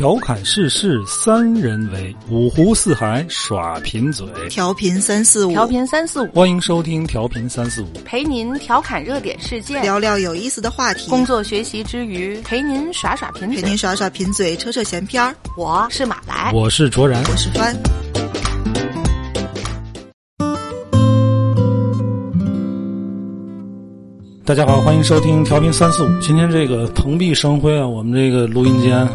调侃世事三人为，五湖四海耍贫嘴。调频三四五，调频三四五，欢迎收听调频三四五，陪您调侃热点事件，聊聊有意思的话题，工作学习之余陪您耍耍贫嘴，陪您耍耍贫嘴，扯扯闲篇儿。我是马来，我是卓然，我是帆。大家好，欢迎收听调频三四五。今天这个蓬荜生辉啊，我们这个录音间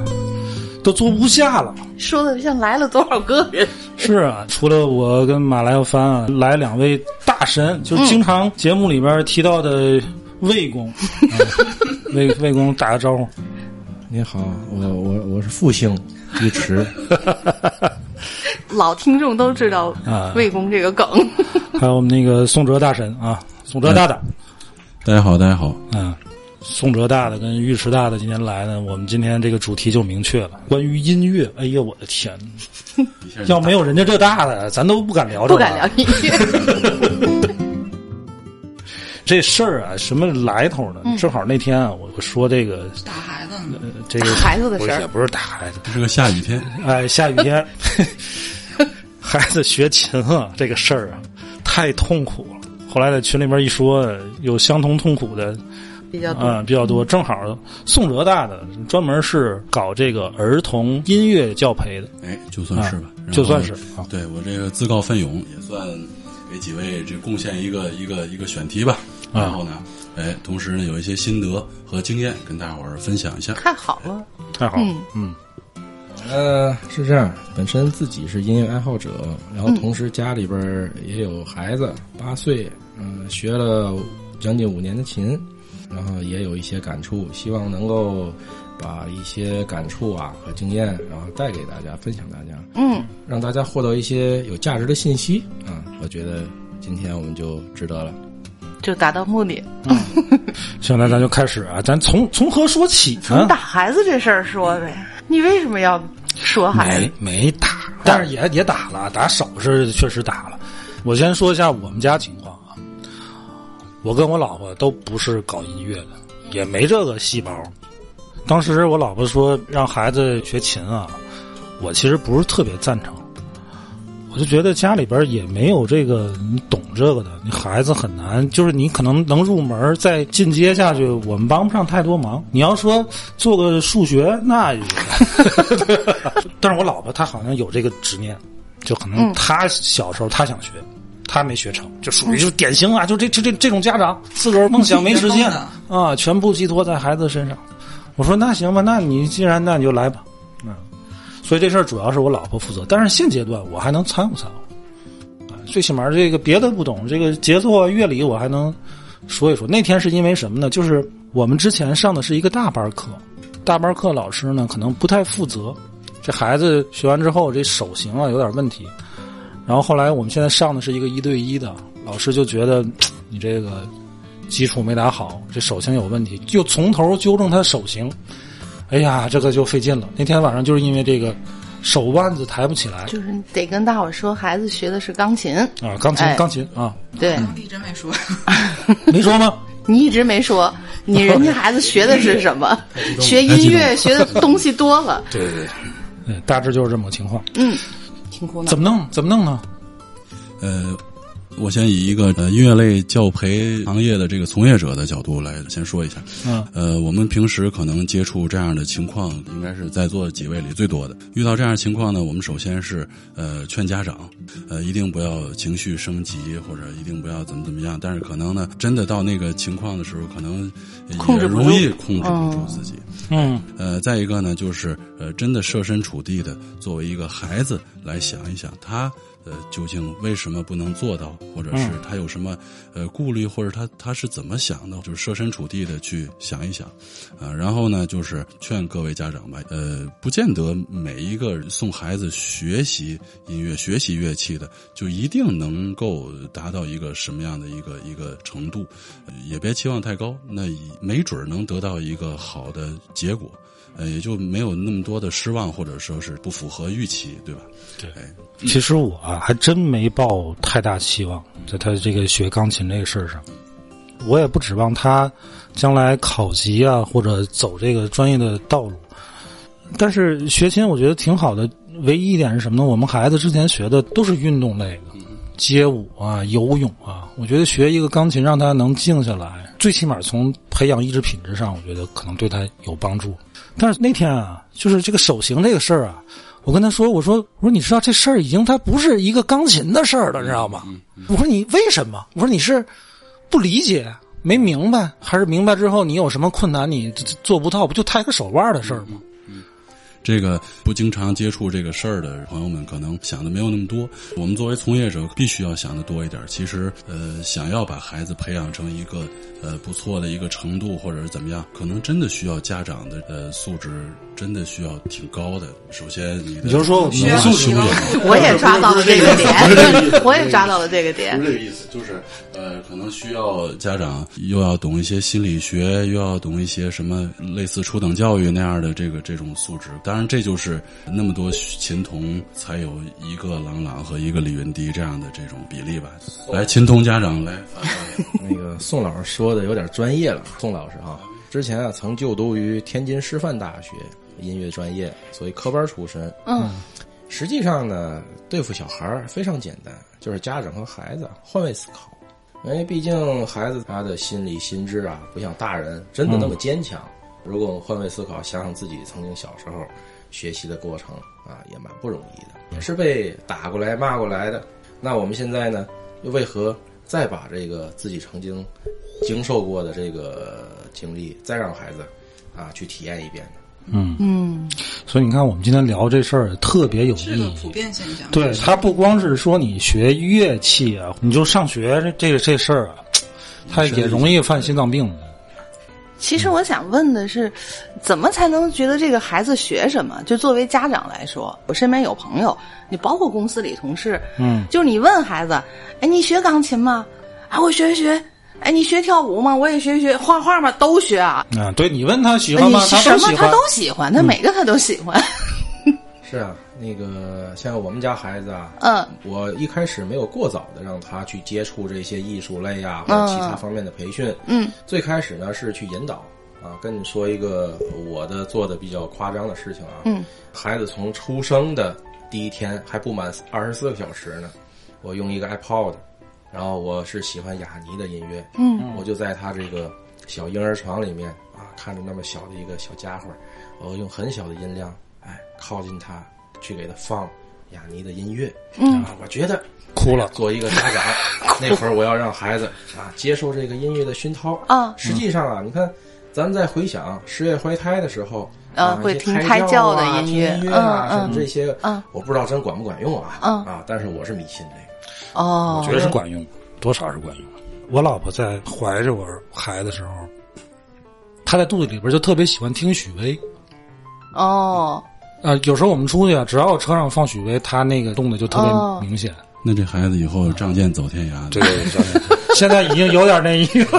都坐不下了。说的像来了多少个人？是啊，除了我跟马来和帆啊，来两位大神，就经常节目里边提到的魏公。魏魏公打个招呼。你好，我我我是复兴尉迟。老听众都知道魏公这个梗。还有我们那个宋哲大神啊，宋哲大大。大家好，大家好。嗯，宋哲大的跟尉迟大的今天来呢，我们今天这个主题就明确了，关于音乐。哎呀，我的天！要没有人家这大的，咱都不敢聊这。不敢聊音乐。这事儿啊，什么来头呢？正好那天啊，我说这个打孩子，这个孩子的事儿也不是打孩子，是个下雨天。哎，下雨天，孩子学琴啊，这个事儿啊，太痛苦了。后来在群里面一说，有相同痛苦的比较多，嗯，比较多。正好宋哲大的专门是搞这个儿童音乐教培的，哎，就算是吧，就算是。对我这个自告奋勇，也算给几位这贡献一个一个一个选题吧。然后呢，哎，同时呢，有一些心得和经验跟大伙儿分享一下。太好了，太好了，嗯。呃，是这样，本身自己是音乐爱好者，然后同时家里边也有孩子，八岁，嗯，学了将近五年的琴，然后也有一些感触，希望能够把一些感触啊和经验，然后带给大家，分享大家，嗯，让大家获得一些有价值的信息啊，我觉得今天我们就值得了，就达到目的。行，那咱就开始啊，咱从从何说起？从打孩子这事儿说呗。你为什么要说孩子？没没打，但是也也打了，打手是确实打了。我先说一下我们家情况啊，我跟我老婆都不是搞音乐的，也没这个细胞。当时我老婆说让孩子学琴啊，我其实不是特别赞成。我就觉得家里边也没有这个你懂这个的，你孩子很难，就是你可能能入门，再进阶下去，我们帮不上太多忙。你要说做个数学，那，但是我老婆她好像有这个执念，就可能她小时候她想学，她没学成，就属于就典型啊，就这这这这种家长自个儿梦想没实现啊，全部寄托在孩子身上。我说那行吧，那你既然那你就来吧。嗯所以这事儿主要是我老婆负责，但是现阶段我还能掺和掺和，啊，最起码这个别的不懂，这个节奏啊、乐理我还能说一说。那天是因为什么呢？就是我们之前上的是一个大班课，大班课老师呢可能不太负责，这孩子学完之后这手型啊有点问题，然后后来我们现在上的是一个一对一的，老师就觉得你这个基础没打好，这手型有问题，就从头纠正他手型。哎呀，这个就费劲了。那天晚上就是因为这个手腕子抬不起来，就是得跟大伙说，孩子学的是钢琴啊，钢琴，钢琴啊。对，一直没说，没说吗？你一直没说，你人家孩子学的是什么？学音乐学的东西多了。对对对，大致就是这么个情况。嗯，怎么弄？怎么弄呢？呃。我先以一个呃音乐类教培行业的这个从业者的角度来先说一下。嗯，呃，我们平时可能接触这样的情况，应该是在座几位里最多的。遇到这样情况呢，我们首先是呃劝家长，呃一定不要情绪升级，或者一定不要怎么怎么样。但是可能呢，真的到那个情况的时候，可能也容易控制不住自己。嗯，呃，再一个呢，就是呃真的设身处地的作为一个孩子来想一想他。呃，究竟为什么不能做到，或者是他有什么呃顾虑，或者他他是怎么想的？就是设身处地的去想一想，啊，然后呢，就是劝各位家长吧，呃，不见得每一个送孩子学习音乐、学习乐器的，就一定能够达到一个什么样的一个一个程度，也别期望太高，那没准能得到一个好的结果。呃，也就没有那么多的失望，或者说是不符合预期，对吧？对，其实我还真没抱太大期望在他这个学钢琴这个事儿上，我也不指望他将来考级啊，或者走这个专业的道路。但是学琴我觉得挺好的，唯一一点是什么呢？我们孩子之前学的都是运动类的，街舞啊、游泳啊。我觉得学一个钢琴让他能静下来，最起码从培养意志品质上，我觉得可能对他有帮助。但是那天啊，就是这个手型这个事儿啊，我跟他说，我说我说你知道这事儿已经它不是一个钢琴的事儿了，你知道吗？我说你为什么？我说你是不理解。没明白，还是明白之后你有什么困难，你做不到，不就抬个手腕的事儿吗？这个不经常接触这个事儿的朋友们，可能想的没有那么多。我们作为从业者，必须要想的多一点。其实，呃，想要把孩子培养成一个呃不错的一个程度，或者是怎么样，可能真的需要家长的呃素质，真的需要挺高的。首先，你你就说需要修养，我也抓到了这个点，我也抓到了这个点。不是这个意思，就是呃，可能需要家长又要懂一些心理学，又要懂一些什么类似初等教育那样的这个这种素质。当然，这就是那么多琴童才有一个郎朗和一个李云迪这样的这种比例吧。来，琴童家长来发言。那个宋老师说的有点专业了，宋老师啊，之前啊曾就读于天津师范大学音乐专业，所以科班出身。嗯，实际上呢，对付小孩儿非常简单，就是家长和孩子换位思考，因为毕竟孩子他的心理心智啊，不像大人真的那么坚强。如果我们换位思考，想想自己曾经小时候学习的过程啊，也蛮不容易的，也是被打过来骂过来的。那我们现在呢，又为何再把这个自己曾经经受过的这个经历，再让孩子啊去体验一遍呢？嗯嗯，所以你看，我们今天聊这事儿特别有意义。是个普遍现象。对，他不光是说你学乐器啊，你就上学这这这事儿啊，他也容易犯心脏病。其实我想问的是，怎么才能觉得这个孩子学什么？就作为家长来说，我身边有朋友，你包括公司里同事，嗯，就是你问孩子，哎，你学钢琴吗？啊，我学学。哎，你学跳舞吗？我也学学画画吗？都学啊。啊，对你问他喜欢吗？他都喜欢。什么他都喜欢，他每个他都喜欢。是啊，那个像我们家孩子啊，嗯，我一开始没有过早的让他去接触这些艺术类呀、或者其他方面的培训，嗯，最开始呢是去引导啊，跟你说一个我的做的比较夸张的事情啊，嗯，孩子从出生的第一天还不满二十四个小时呢，我用一个 iPod，然后我是喜欢雅尼的音乐，嗯，我就在他这个小婴儿床里面啊，看着那么小的一个小家伙，我用很小的音量。哎，靠近他，去给他放雅尼的音乐。嗯，啊，我觉得哭了。做一个家长，那会儿我要让孩子啊接受这个音乐的熏陶啊。实际上啊，你看，咱在回想十月怀胎的时候，啊，会听胎教的音乐，啊，嗯什么这些，嗯，我不知道真管不管用啊。嗯啊，但是我是迷信这个。哦，我觉得是管用，多少是管用。我老婆在怀着我孩子的时候，她在肚子里边就特别喜欢听许巍。哦。呃，有时候我们出去啊，只要车上放许巍，他那个动的就特别明显。那这孩子以后仗剑走天涯。对，现在已经有点那意思。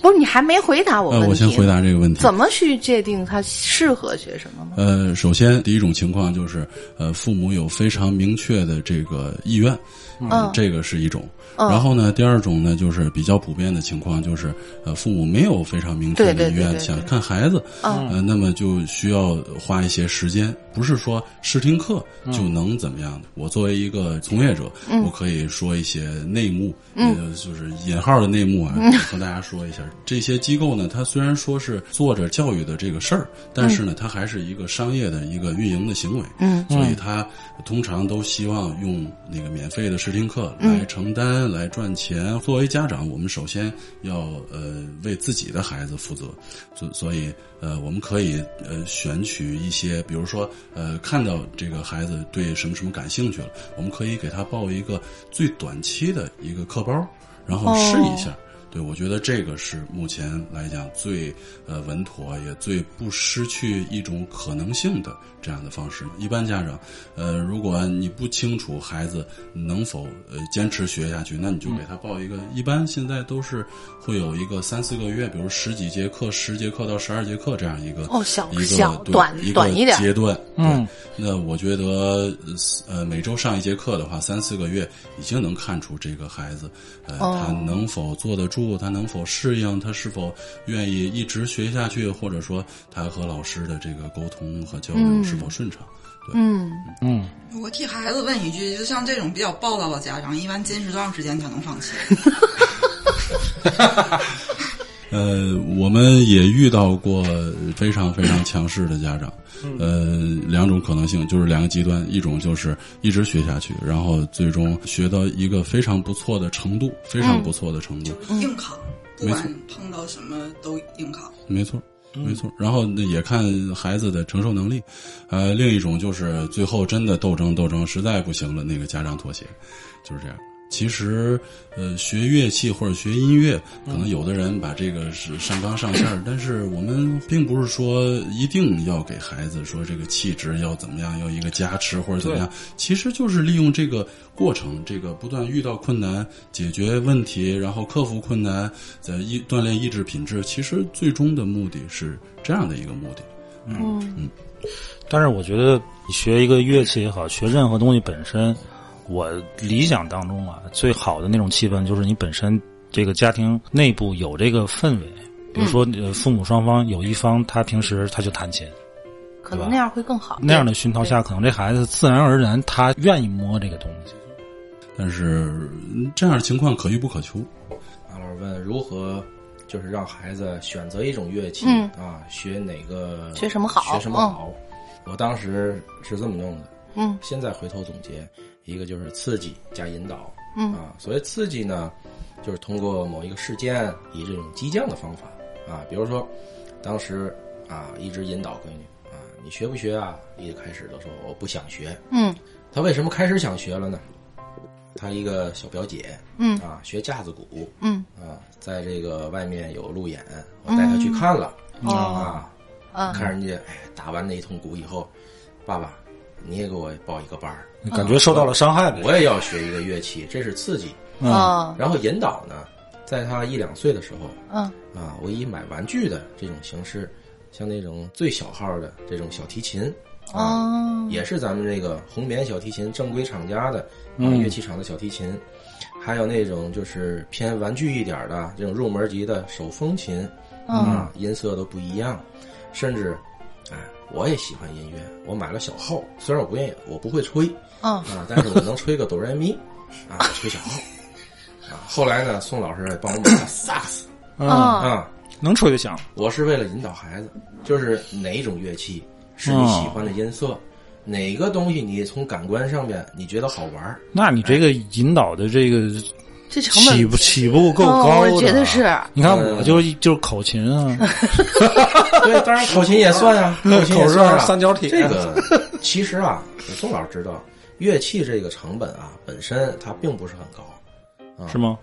不是，你还没回答我问题。我先回答这个问题。怎么去界定他适合学什么呢？呃，首先第一种情况就是，呃，父母有非常明确的这个意愿，嗯，这个是一种。然后呢，第二种呢，就是比较普遍的情况，就是呃，父母没有非常明确的意愿想看孩子，呃，那么就需要花一些时间，不是说试听课就能怎么样的。我作为一个从业者，我可以说一些内幕，呃，就是引号的内幕啊，和大家说一下。这些机构呢，它虽然说是做着教育的这个事儿，但是呢，它还是一个商业的一个运营的行为，嗯，所以它通常都希望用那个免费的试听课来承担。来赚钱。作为家长，我们首先要呃为自己的孩子负责，所所以呃我们可以呃选取一些，比如说呃看到这个孩子对什么什么感兴趣了，我们可以给他报一个最短期的一个课包，然后试一下。对，我觉得这个是目前来讲最呃稳妥，也最不失去一种可能性的这样的方式。一般家长，呃，如果你不清楚孩子能否呃坚持学下去，那你就给他报一个。一般现在都是会有一个三四个月，比如十几节课、十节课到十二节课这样一个哦，小一个小短一短一点阶段。嗯，那我觉得呃每周上一节课的话，三四个月已经能看出这个孩子呃他能否坐得住。助，他能否适应，他是否愿意一直学下去，或者说他和老师的这个沟通和交流是否顺畅。对，嗯，嗯，我替孩子问一句，就像这种比较暴躁的家长，一般坚持多长时间才能放弃？呃，我们也遇到过非常非常强势的家长，呃，两种可能性就是两个极端，一种就是一直学下去，然后最终学到一个非常不错的程度，非常不错的程度，硬扛，不没管碰到什么都硬扛。没错，没错。然后那也看孩子的承受能力，呃，另一种就是最后真的斗争斗争实在不行了，那个家长妥协，就是这样。其实，呃，学乐器或者学音乐，可能有的人把这个是上纲上线儿，但是我们并不是说一定要给孩子说这个气质要怎么样，要一个加持或者怎么样，其实就是利用这个过程，这个不断遇到困难，解决问题，然后克服困难，在意锻炼意志品质。其实最终的目的是这样的一个目的。嗯嗯但是我觉得你学一个乐器也好，学任何东西本身，我理想当中啊，最好的那种气氛就是你本身这个家庭内部有这个氛围。比如说，呃，父母双方有一方他平时他就弹琴，可能那样会更好。那样的熏陶下，可能这孩子自然而然他愿意摸这个东西。但是嗯这样的情况可遇不可求。马老师问如何，就是让孩子选择一种乐器、嗯啊，学哪个学什么好学什么好。我当时是这么弄的，嗯现在回头总结，一个就是刺激加引导，嗯。啊，所谓刺激呢，就是通过某一个事件，以这种激将的方法啊，比如说，当时啊一直引导闺女啊，你学不学啊？一开始都说我不想学，嗯。她为什么开始想学了呢？她一个小表姐，嗯。啊，学架子鼓，嗯。啊，在这个外面有路演，我带她去看了，嗯啊，嗯。看人家哎打完那一通鼓以后，爸爸你也给我报一个班儿，感觉受到了伤害呗。我也要学一个乐器，这是刺激。嗯哦然后引导呢，在他一两岁的时候嗯啊，我以买玩具的这种形式，像那种最小号的这种小提琴啊，哦也是咱们这个红棉小提琴正规厂家的啊嗯乐器厂的小提琴，还有那种就是偏玩具一点的这种入门级的手风琴啊，音色都不一样，甚至哎，我也喜欢音乐，我买了小号，虽然我不愿意，我不会吹嗯。啊，但是我能吹个哆来咪啊，吹小号。啊。后来呢，宋老师还帮我买了萨克斯。嗯，嗯。啊，能吹就行。我是为了引导孩子，就是哪一种乐器是你喜欢的音色，哪个东西你从感官上面你觉得好玩儿那你这个引导的这个这成本起不起步够哦高的，我觉得是。你看我就就是口琴啊，对，当然口琴也算啊，口琴也口算啊。三角体这个 其实啊，宋老师知道，乐器这个成本啊，本身它并不是很高。啊是吗？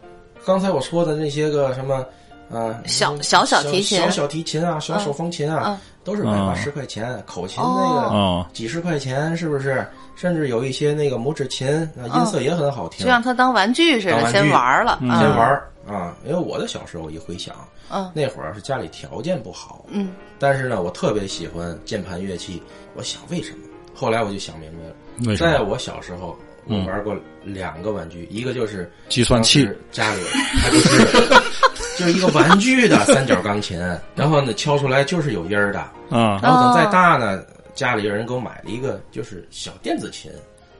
刚才我说的那些个什么啊，小小小提琴小小提琴啊，小手风琴啊，嗯都是百八嗯十块钱。口琴哦那个哦几十块钱，是不是？甚至有一些那个拇指琴，啊，音色也很好听。就让他当玩具似的，先玩了，嗯先玩啊因为我的小时候一回想，嗯那会儿是家里条件不好，嗯但是呢，我特别喜欢键盘乐器。我想为什么？后来我就想明白了，在我小时候，我玩过两个玩具，一个就是计算器家里它就是就是一个玩具的三角钢琴，然后呢敲出来就是有音儿的。啊？然后等再大呢，家里有人给我买了一个就是小电子琴。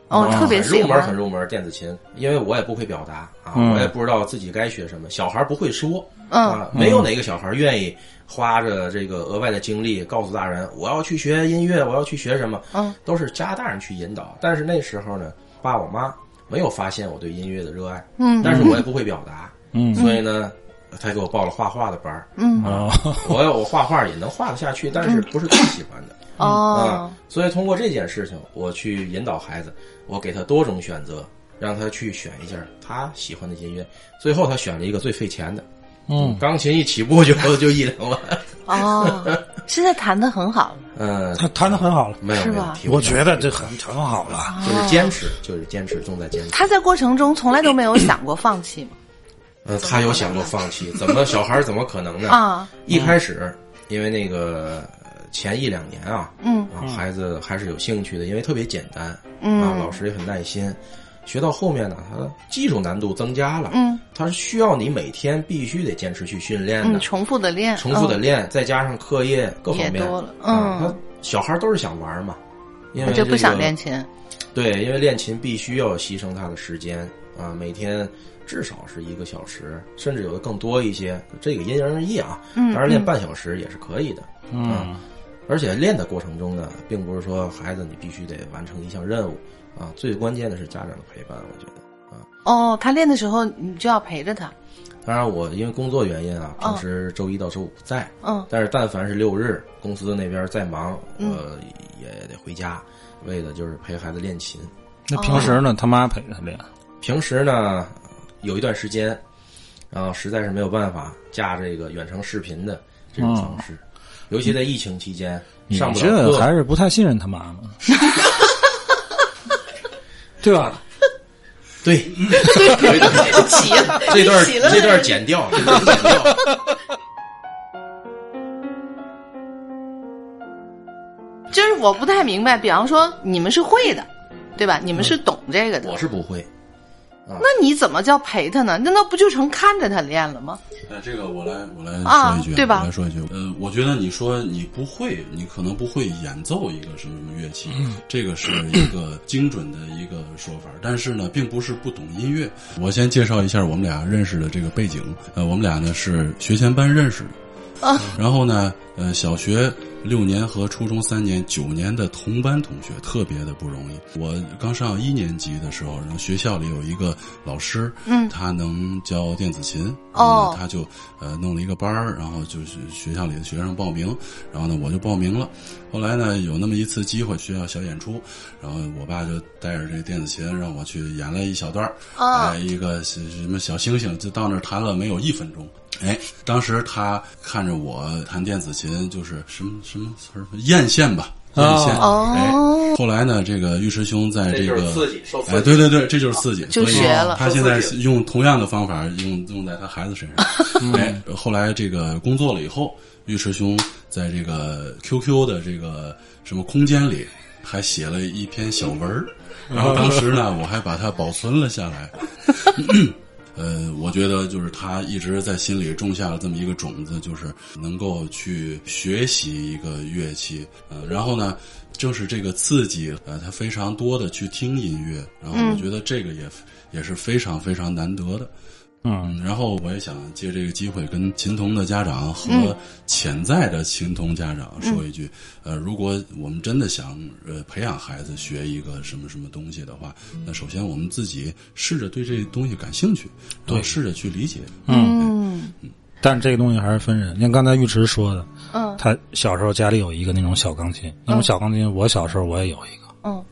哦，啊特别入门，很，入门电子琴，因为我也不会表达啊，嗯我也不知道自己该学什么。小孩不会说，嗯啊，没有哪个小孩愿意花着这个额外的精力告诉大人我要去学音乐，我要去学什么，嗯，都是家大人去引导。但是那时候呢，爸我妈没有发现我对音乐的热爱，嗯但是我也不会表达，嗯所以呢，他给我报了画画的班儿嗯啊，我我画画也能画得下去，但是不是最喜欢的。哦啊，，所以通过这件事情，我去引导孩子，我给他多种选择，让他去选一下他喜欢的音乐。最后他选了一个最费钱的，嗯，钢琴一起步就就一两万。哦，现在弹的很好，嗯，他弹的很好了，没有没有是吧，我觉得这很很好了。就是坚持，就是坚持，重在坚持。他在过程中从来都没有想过放弃吗？嗯，他有想过放弃，怎么小孩怎么可能呢？啊，一开始，因为那个呃前一两年啊，嗯啊，孩子还是有兴趣的，因为特别简单，嗯啊，老师也很耐心，学到后面呢，它技术难度增加了，嗯，它是需要你每天必须得坚持去训练的，嗯，重复的练，重复的嗯练，再加上课业各方面也多了啊，嗯他小孩都是想玩嘛，因为他就不想练琴。对，因为练琴必须要牺牲他的时间啊，每天至少是一个小时，甚至有的更多一些，这个因人而异啊。嗯当然练嗯半小时也是可以的。嗯，而且练的过程中呢，并不是说孩子你必须得完成一项任务啊，最关键的是家长的陪伴，我觉得啊。哦，他练的时候你就要陪着他。当然，我因为工作原因啊，哦平时周一到周五不在，嗯但是但凡是六日，公司那边再忙，嗯我也得回家，为的就是陪孩子练琴。那平时呢，他妈陪着他练。平时呢，有一段时间，然后实在是没有办法架这个远程视频的这种方式，尤其在疫情期间你上不了课，这还是不太信任他妈妈，对吧？对，起了，这段这段剪掉，这段剪掉。就是我不太明白，比方说你们是会的，对吧？你们是懂这个的，我是不会，那你怎么叫陪他呢？那那不就成看着他练了吗？哎，这个我来我来啊说一句，对吧我来说一句，呃，我觉得你说你不会，你可能不会演奏一个什么什么乐器，这个是一个精准的一个说法，但是呢，并不是不懂音乐。我先介绍一下我们俩认识的这个背景，呃，我们俩呢是学前班认识的，啊，然后呢，呃，小学六年和初中三年、九年的同班同学，特别的不容易。我刚上一年级的时候，然后学校里有一个老师，嗯他能教电子琴，哦然后呢他就呃弄了一个班儿，然后就是学校里的学生报名，然后呢我就报名了。后来呢有那么一次机会，学校小演出，然后我爸就带着这电子琴让我去演了一小段儿，啊哎一个是什么小星星，就到那儿弹了没有一分钟。哎，当时他看着我弹电子琴，就是什么什么词儿，艳羡吧，艳羡。哦哎，后来呢，这个尉迟兄在这个这就是刺激受刺激哎，对对对，这就是刺激，就所以学了他现在用同样的方法用用在他孩子身上。哎，后来这个工作了以后，尉迟兄在这个 QQ 的这个什么空间里还写了一篇小文儿，然后当时呢，我还把它保存了下来。呃，我觉得就是他一直在心里种下了这么一个种子，就是能够去学习一个乐器，呃，然后呢，正是这个刺激，呃，他非常多的去听音乐，然后我觉得这个也、也是非常非常难得的。嗯，然后我也想借这个机会跟琴童的家长和嗯。潜在的琴童家长说一句，呃，如果我们真的想呃培养孩子学一个什么什么东西的话，那首先我们自己试着对这东西感兴趣，对。试着去理解。嗯。但是这个东西还是分人。像刚才尉迟说的，嗯。他小时候家里有一个那种小钢琴，那种小钢琴，我小时候我也有一个。嗯。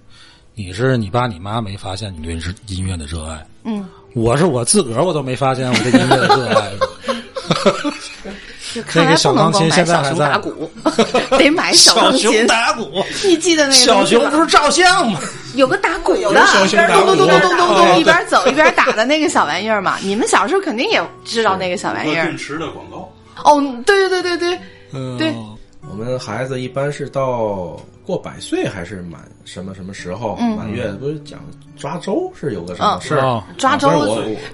你是你爸你妈没发现你对日音乐的热爱，嗯，我是我自个儿我都没发现我这音乐的热爱。就看来那个小钢琴现在还在打鼓，得买小钢琴。打鼓，你记得那个小熊不是照相吗？有个打鼓的，咚咚咚咚咚咚哦咚，一边走一边打的那个小玩意儿嘛。你们小时候肯定也知道那个小玩意儿。电池的广告。哦，对对对对对，嗯对我们孩子一般是到过百岁还是满什么什么时候、嗯满月？不是讲抓周是有个什么事儿？哦抓周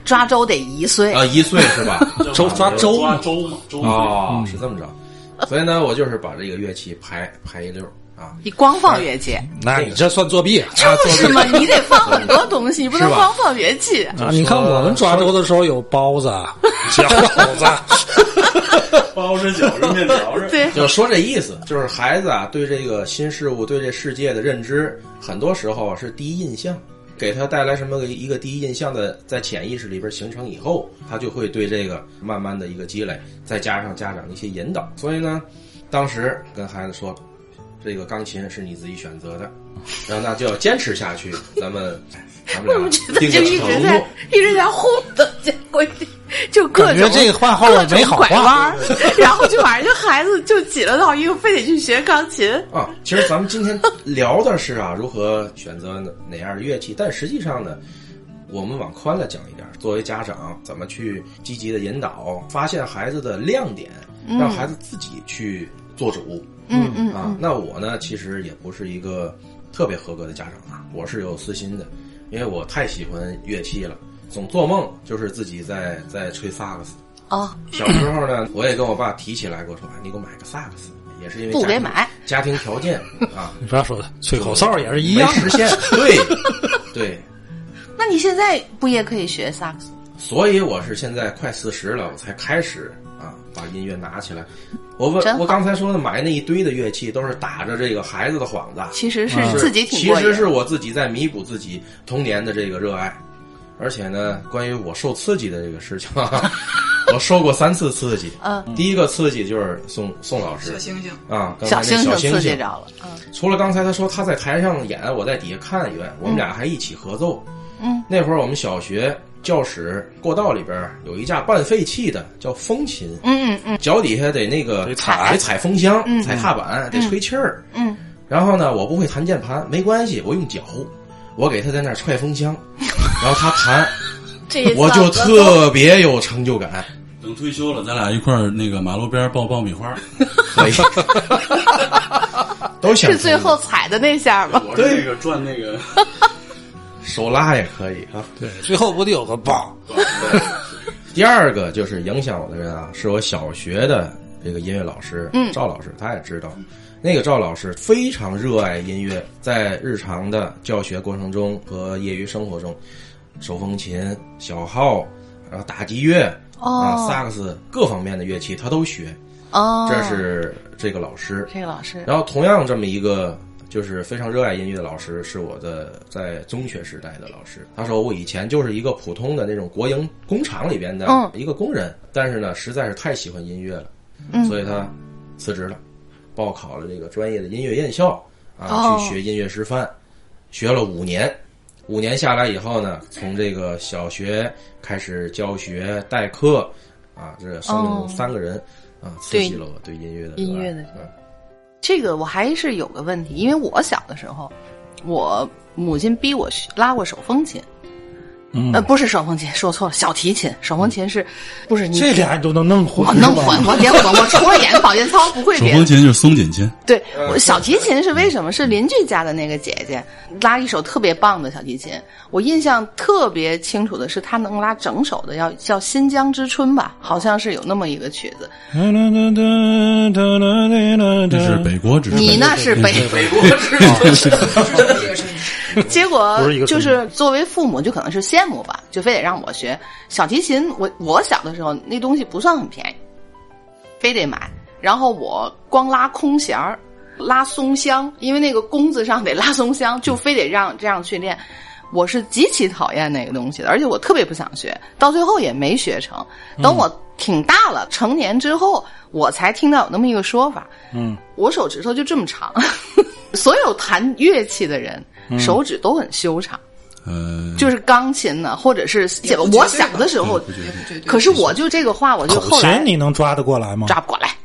抓周得一岁。啊一岁是吧？周抓周抓周嘛，周哦，是这么着。所以呢，我就是把这个乐器排排一溜啊。你光放乐器，那你这算作弊啊！就是嘛，你得放很多东西，你不能光放乐器。啊，你看我们抓周的时候有包子、饺子，包子饺子面条是。对，就说这意思，就是孩子啊，对这个新事物、对这世界的认知，很多时候是第一印象，给他带来什么个一个第一印象的，在潜意识里边形成以后，他就会对这个慢慢的一个积累，再加上家长的一些引导，所以呢，当时跟孩子说，这个钢琴是你自己选择的，然后那就要坚持下去，咱们 咱们俩我觉得定就个承诺一直在。一直在轰的，结果就各感种觉这个话后没好种拐弯话。然后就把人家孩子就挤了到一个非得去学钢琴。啊，其实咱们今天聊的是啊，如何选择哪样的乐器，但实际上呢，我们往宽了讲一点，作为家长，怎么去积极的引导，发现孩子的亮点，让孩子自己去做主。嗯嗯嗯啊，那我呢，其实也不是一个特别合格的家长啊，我是有私心的。因为我太喜欢乐器了，总做梦就是自己在在吹萨克斯。哦，小时候呢，我也跟我爸提起来过，说哎你给我买个萨克斯，也是因为不给买家庭条件啊，你不要说的，吹口哨也是一样。实现。对对，那你现在不也可以学萨克斯？所以我是现在快四十了，我才开始啊把音乐拿起来。我问我刚才说的买那一堆的乐器，都是打着这个孩子的幌子，其实是啊自己挺其实是我自己在弥补自己童年的这个热爱。而且呢，关于我受刺激的这个事情啊，我受过三次刺激。嗯，第一个刺激就是宋宋老师小星星，啊，刚才小那星星小星星刺激着了。嗯除了刚才他说他在台上演，我在底下看以外，我们俩还一起合奏。嗯，那会儿我们小学教室过道里边有一架半废弃的叫风琴，嗯嗯嗯脚底下得那个得踩得踩风箱、嗯踩踏板，得吹气儿。嗯，然后呢，我不会弹键盘，没关系，我用脚，我给他在那儿踹风箱，然后他弹，这我就特别有成就感。等退休了，咱俩一块儿那个马路边爆爆米花。可以，都想是最后踩的那下吗？我是那个转那个，手拉也可以啊。对，最后不得有个棒？第二个就是影响我的人啊，是我小学的这个音乐老师，嗯赵老师，他也知道，那个赵老师非常热爱音乐，在日常的教学过程中和业余生活中，手风琴、小号，然后打击乐、啊、哦萨克斯各方面的乐器他都学，哦，这是这个老师。这个老师。然后同样这么一个就是非常热爱音乐的老师，是我的在中学时代的老师。他说我以前就是一个普通的那种国营工厂里边的嗯。一个工人，但是呢，实在是太喜欢音乐了，嗯。所以他辞职了，报考了这个专业的音乐院校啊，哦。去学音乐师范，学了五年。五年下来以后呢，从这个小学开始教学代课，啊，这生命中哦。三个人、啊，刺激了我对音乐的音乐的嗯这个我还是有个问题，因为我小的时候，我母亲逼我拉过手风琴，嗯呃，不是手风琴，说错了，小提琴。手风琴是，不是你这俩你都能弄混我弄混，我连混，我除了演保健操不会别的。手风琴就是松紧琴，对，我小提琴是为什么？是邻居家的那个姐姐拉一首特别棒的小提琴，我印象特别清楚的是她能拉整首的，要叫《新疆之春》吧，好像是有那么一个曲子。这是北国之春。你那是北北国之春 结果不是一个村就是作为父母，就可能是羡慕吧，就非得让我学小提琴。我我小的时候那东西不算很便宜，非得买。然后我光拉空弦儿、拉松香，因为那个弓子上得拉松香，就非得让这样去练。我是极其讨厌那个东西的，而且我特别不想学，到最后也没学成。等我挺大了，成年之后，我才听到有那么一个说法，嗯，我手指头就这么长，所有弹乐器的人、手指都很修长，呃，就是钢琴呢，或者是我小的时候可是我就这个话，我就后来琴你能抓得过来吗？抓不过来，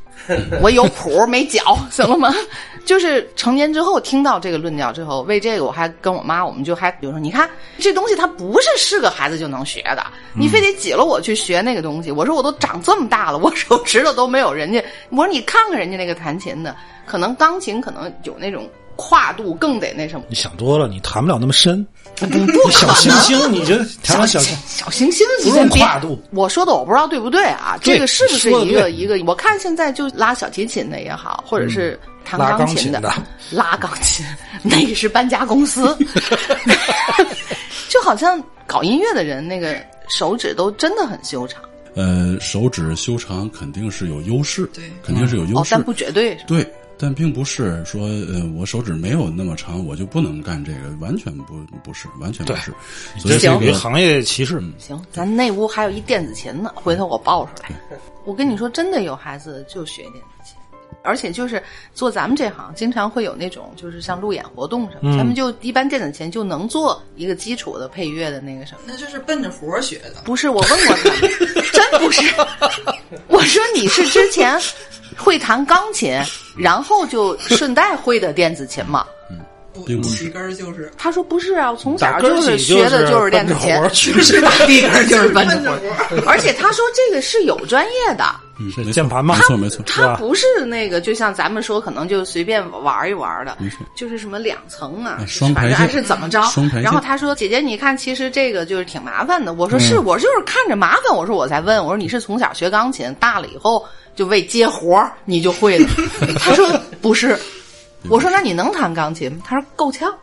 我有谱没脚，行了吗？就是成年之后听到这个论调之后，为这个我还跟我妈，我们就还比如说，你看这东西它不是是个孩子就能学的，你非得挤了我去学那个东西。我说我都长这么大了，我手指头都没有人家。我说你看看人家那个弹琴的，可能钢琴可能有那种跨度更得那什么。你想多了，你弹不了那么深。小星星，你就弹个小星，小行星，不用你先别跨度。我说的我不知道对不对啊？这个是不是一个一个？我看现在就拉小提琴的也好，或者是弹拉钢琴琴的拉钢琴，那个是搬家公司，就好像搞音乐的人，那个手指都真的很修长呃，手指修长肯定是有优势，对肯定是有优哦，势但，不绝对。对，但并不是说呃我手指没有那么长，我就不能干这个，完全不不是，完全不是。所以这是这个一行业歧视。行，咱那屋还有一电子琴呢，回头我抱出来。我跟你说，真的有孩子就学电子琴，而且就是做咱们这行，经常会有那种就是像路演活动什么，他们就一般电子琴就能做一个基础的配乐的那个什么。那就是奔着活儿学的。不是，我问过他，真不是。我说你是之前会弹钢琴，然后就顺带会的电子琴吗？不并不是起根儿就是。他说不是啊，我从小就是学的就是电子琴。打地根儿就是奔着奔着活。而且他说这个是有专业的，嗯，键盘吗没错没错，他不是那个，就像咱们说，可能就随便玩一玩的，就是什么两层啊啊，双排还是怎么着。双排。然后他说：“姐姐，你看，其实这个就是挺麻烦的。”我说：“嗯。是，我就是看着麻烦，我说我才问，我说你是从小学钢琴，大了以后就为接活儿你就会了。”他说：“不是。”我说：“那你能弹钢琴吗？”他说：“够呛。”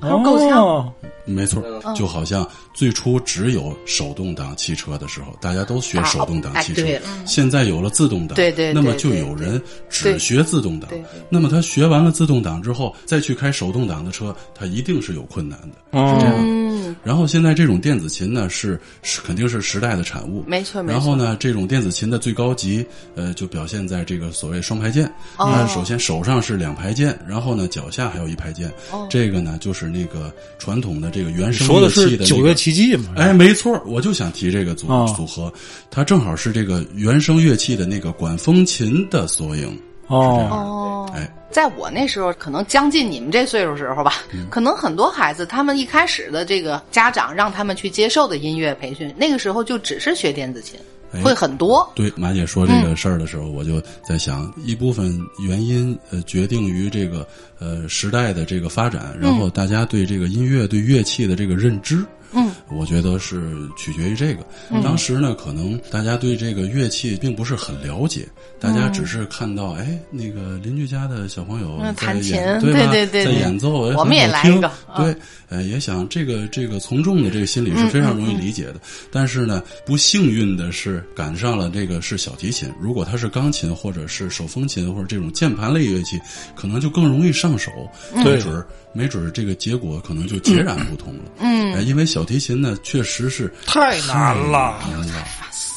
他说：“够呛。哦没错，就好像最初只有手动挡汽车的时候，大家都学手动挡汽车哎，现在有了自动挡，对对对那么就有人只学自动挡。那么他学完了自动挡之后，再去开手动挡的车，他一定是有困难的。是这样，然后现在这种电子琴呢，是是肯定是时代的产物，没错没错。然后呢，这种电子琴的最高级，呃，就表现在这个所谓双排键。哦。那首先手上是两排键，然后呢脚下还有一排键。哦。这个呢就是那个传统的这个原声乐器的、九月奇迹嘛？哎，没错，我就想提这个组、哦组合，它正好是这个原声乐器的那个管风琴的缩影。哦，哦，哎，在我那时候，可能将近你们这岁数时候吧，嗯可能很多孩子他们一开始的这个家长让他们去接受的音乐培训，那个时候就只是学电子琴，哎会很多。对，马姐说这个事儿的时候，我就在想，一部分原因呃决定于这个呃时代的这个发展，然后大家对这个音乐、对乐器的这个认知。嗯，我觉得是取决于这个。当时呢，可能大家对这个乐器并不是很了解，大家只是看到，哎，那个邻居家的小朋友嗯在弹琴演，对吧？在对对对对演奏，哎我们也很好听来一个嗯对，呃，也想这个这个从众的这个心理是非常容易理解的。但是呢，不幸运的是赶上了这个是小提琴。如果它是钢琴或者是手风琴或者这种键盘类乐器，可能就更容易上手。没对准儿没准儿这个结果可能就截然不同了。嗯，因为小提琴呢，确实是太难了。难了。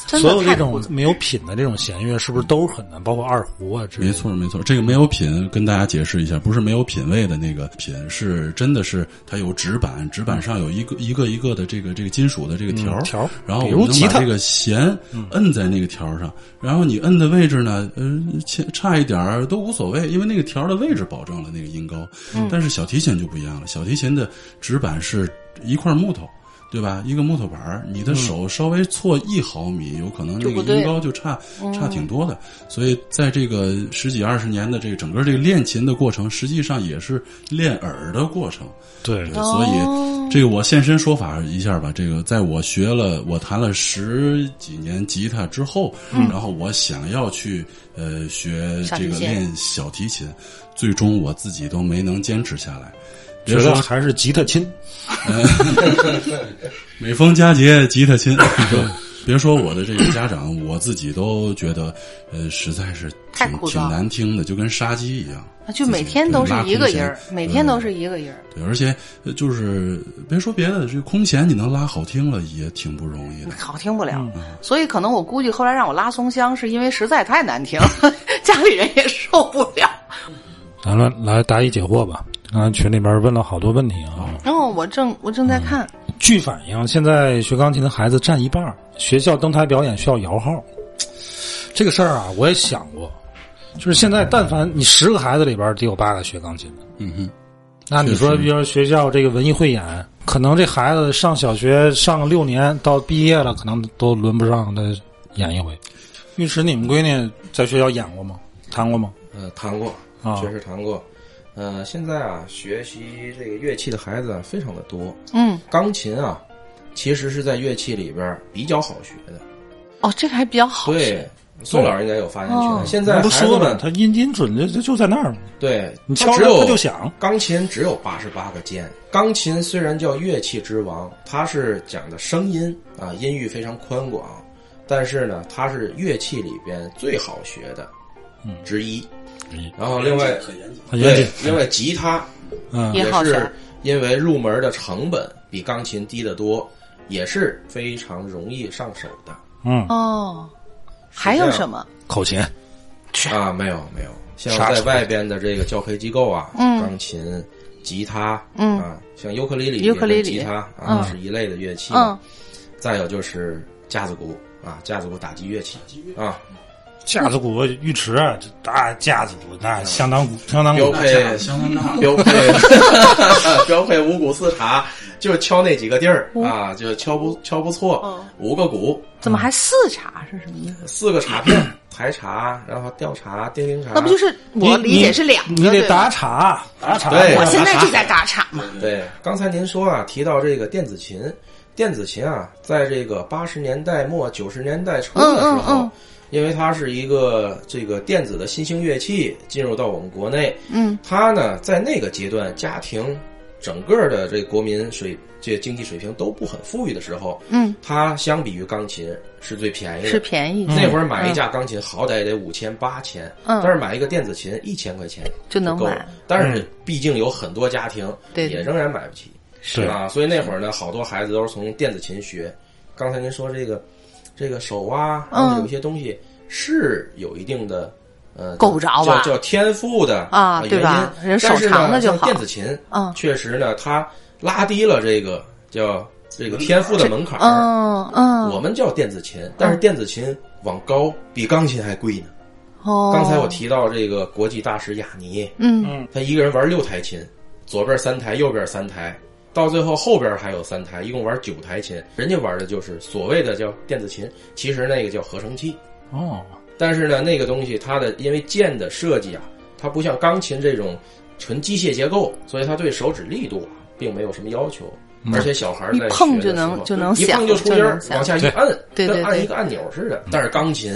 真所有这种没有品的这种弦乐，是不是都很难？包括二胡啊之类的。没错，没错，这个没有品，跟大家解释一下，不是没有品位的那个品，是真的是它有纸板，纸板上有一个一个一个的这个这个金属的这个条儿嗯条然后我们能把这个弦摁在那个条儿上，然后你摁的位置呢，呃，差差一点儿都无所谓，因为那个条的位置保证了那个音高。嗯但是小提琴就不一样了，小提琴的纸板是一块木头。对吧？一个木头板儿，你的手稍微错一毫米，有可能那就不对个音高就差差挺多的。所以在这个十几二十年的这个整个这个练琴的过程，实际上也是练耳的过程。对，所以这个我现身说法一下吧。这个在我学了我弹了十几年吉他之后，然后我想要去呃学这个练小提琴，最终我自己都没能坚持下来。别觉说得还是吉他亲。每逢佳节吉他亲，别说我的这个家长，我自己都觉得，呃，实在是挺挺太枯燥难听的，就跟杀鸡一样。就每天都是一个音儿，每天都是一个音儿。对，而且呃就是别说别的，这空弦你能拉好听了，也挺不容易的。好听不了，嗯所以可能我估计后来让我拉松香，是因为实在太难听了，家里人也受不了。咱们来答疑解惑吧。刚才群里边问了好多问题啊。然后我正我正在看，据反映，现在学钢琴的孩子占一半儿，学校登台表演需要摇号。这个事儿啊，我也想过，就是现在但凡你十个孩子里边得有八个学钢琴的，嗯哼，那你说，比如说学校这个文艺汇演，可能这孩子上小学上个六年，到毕业了，可能都轮不上他演一回。玉石，你们闺女在学校演过吗？弹过吗？呃，弹过啊，确实弹过。呃，现在啊，学习这个乐器的孩子啊非常的多。嗯，钢琴啊，其实是在乐器里边比较好学的。哦，这个还比较好学。对，宋老师应该有发言权。哦现在那不说了，孩子们他音音准就就就在那儿，对，你敲着它只有他就响。钢琴只有八十八个键。钢琴虽然叫乐器之王，它是讲的声音啊，音域非常宽广，但是呢，它是乐器里边最好学的之一。然后另外，对很严谨，，另外吉他嗯。也是因为入门的成本比钢琴低得多，也是非常容易上手的。嗯，哦，还有什么？口琴，啊。没有没有，像在外边的这个教培机构啊，嗯。钢琴、吉他，嗯。啊，像尤克里里、尤克里里吉他啊嗯。是一类的乐器。嗯，再有就是架子鼓啊，架子鼓打击乐器啊，架子鼓、浴池，这大架子鼓那相当相当标配相当大。标配。标配五谷四茶，就敲那几个地儿啊，就敲不敲不错，五个鼓，怎么还四茶是什么意思？四个茶片，抬镲，然后吊镲、钉钉茶，那不就是我理解是两个？你得打茶，打岔。对我现在就在打茶嘛。对，刚才您说啊，提到这个电子琴，电子琴啊，在这个八十年代末九十年代初的时候，因为它是一个这个电子的新兴乐器进入到我们国内，嗯，它呢在那个阶段，家庭整个的这国民水这经济水平都不很富裕的时候，嗯，它相比于钢琴是最便宜的，是便宜，那会儿买一架钢琴好歹也得五千八千，嗯。但是买一个电子琴一千块钱够了就能买。但是毕竟有很多家庭对。也仍然买不起，是。啊，所以那会儿呢，好多孩子都是从电子琴学。刚才您说这个这个手啊，嗯。然后有一些东西是有一定的呃够不着吧？叫叫天赋的啊呃对吧？原因。人手但是呢像长的就好。电子琴，嗯。确实呢，它拉低了这个叫这个天赋的门槛儿。嗯嗯，我们叫电子琴，但是电子琴往高比钢琴还贵呢。哦，刚才我提到这个国际大师雅尼，嗯。他一个人玩六台琴，左边三台，右边三台，到最后后边还有三台，一共玩九台琴。人家玩的就是所谓的叫电子琴，其实那个叫合成器。哦，但是呢，那个东西它的因为键的设计啊，它不像钢琴这种纯机械结构，所以它对手指力度啊并没有什么要求。而且小孩在一碰就能就能一响碰就出音往下一按，对对对跟按一个按钮似的。但是钢琴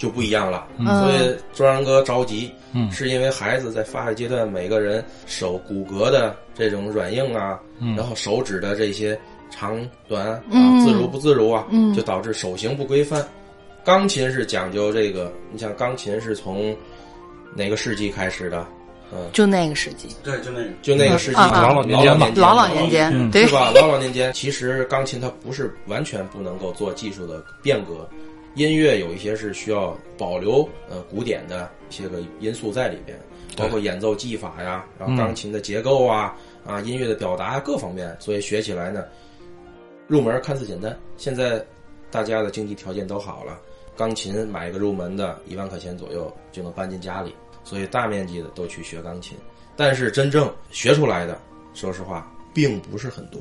就不一样了，嗯。所以庄阳哥着急，嗯。是因为孩子在发育阶段，每个人手骨骼的这种软硬啊，然后手指的这些长短啊，嗯。自如不自如啊，嗯。就导致手型不规范。钢琴是讲究这个，你像钢琴是从哪个世纪开始的？嗯，就那个世纪，对，就那个。就那个世纪，老老年间吧老老年间，嗯。对是吧？老老年间，其实钢琴它不是完全不能够做技术的变革，音乐有一些是需要保留呃古典的一些个因素在里边，包括演奏技法呀，然后钢琴的结构啊啊音乐的表达各方面，所以学起来呢，入门看似简单。现在大家的经济条件都好了，钢琴买一个入门的一万块钱左右就能搬进家里，所以大面积的都去学钢琴。但是真正学出来的，说实话，并不是很多。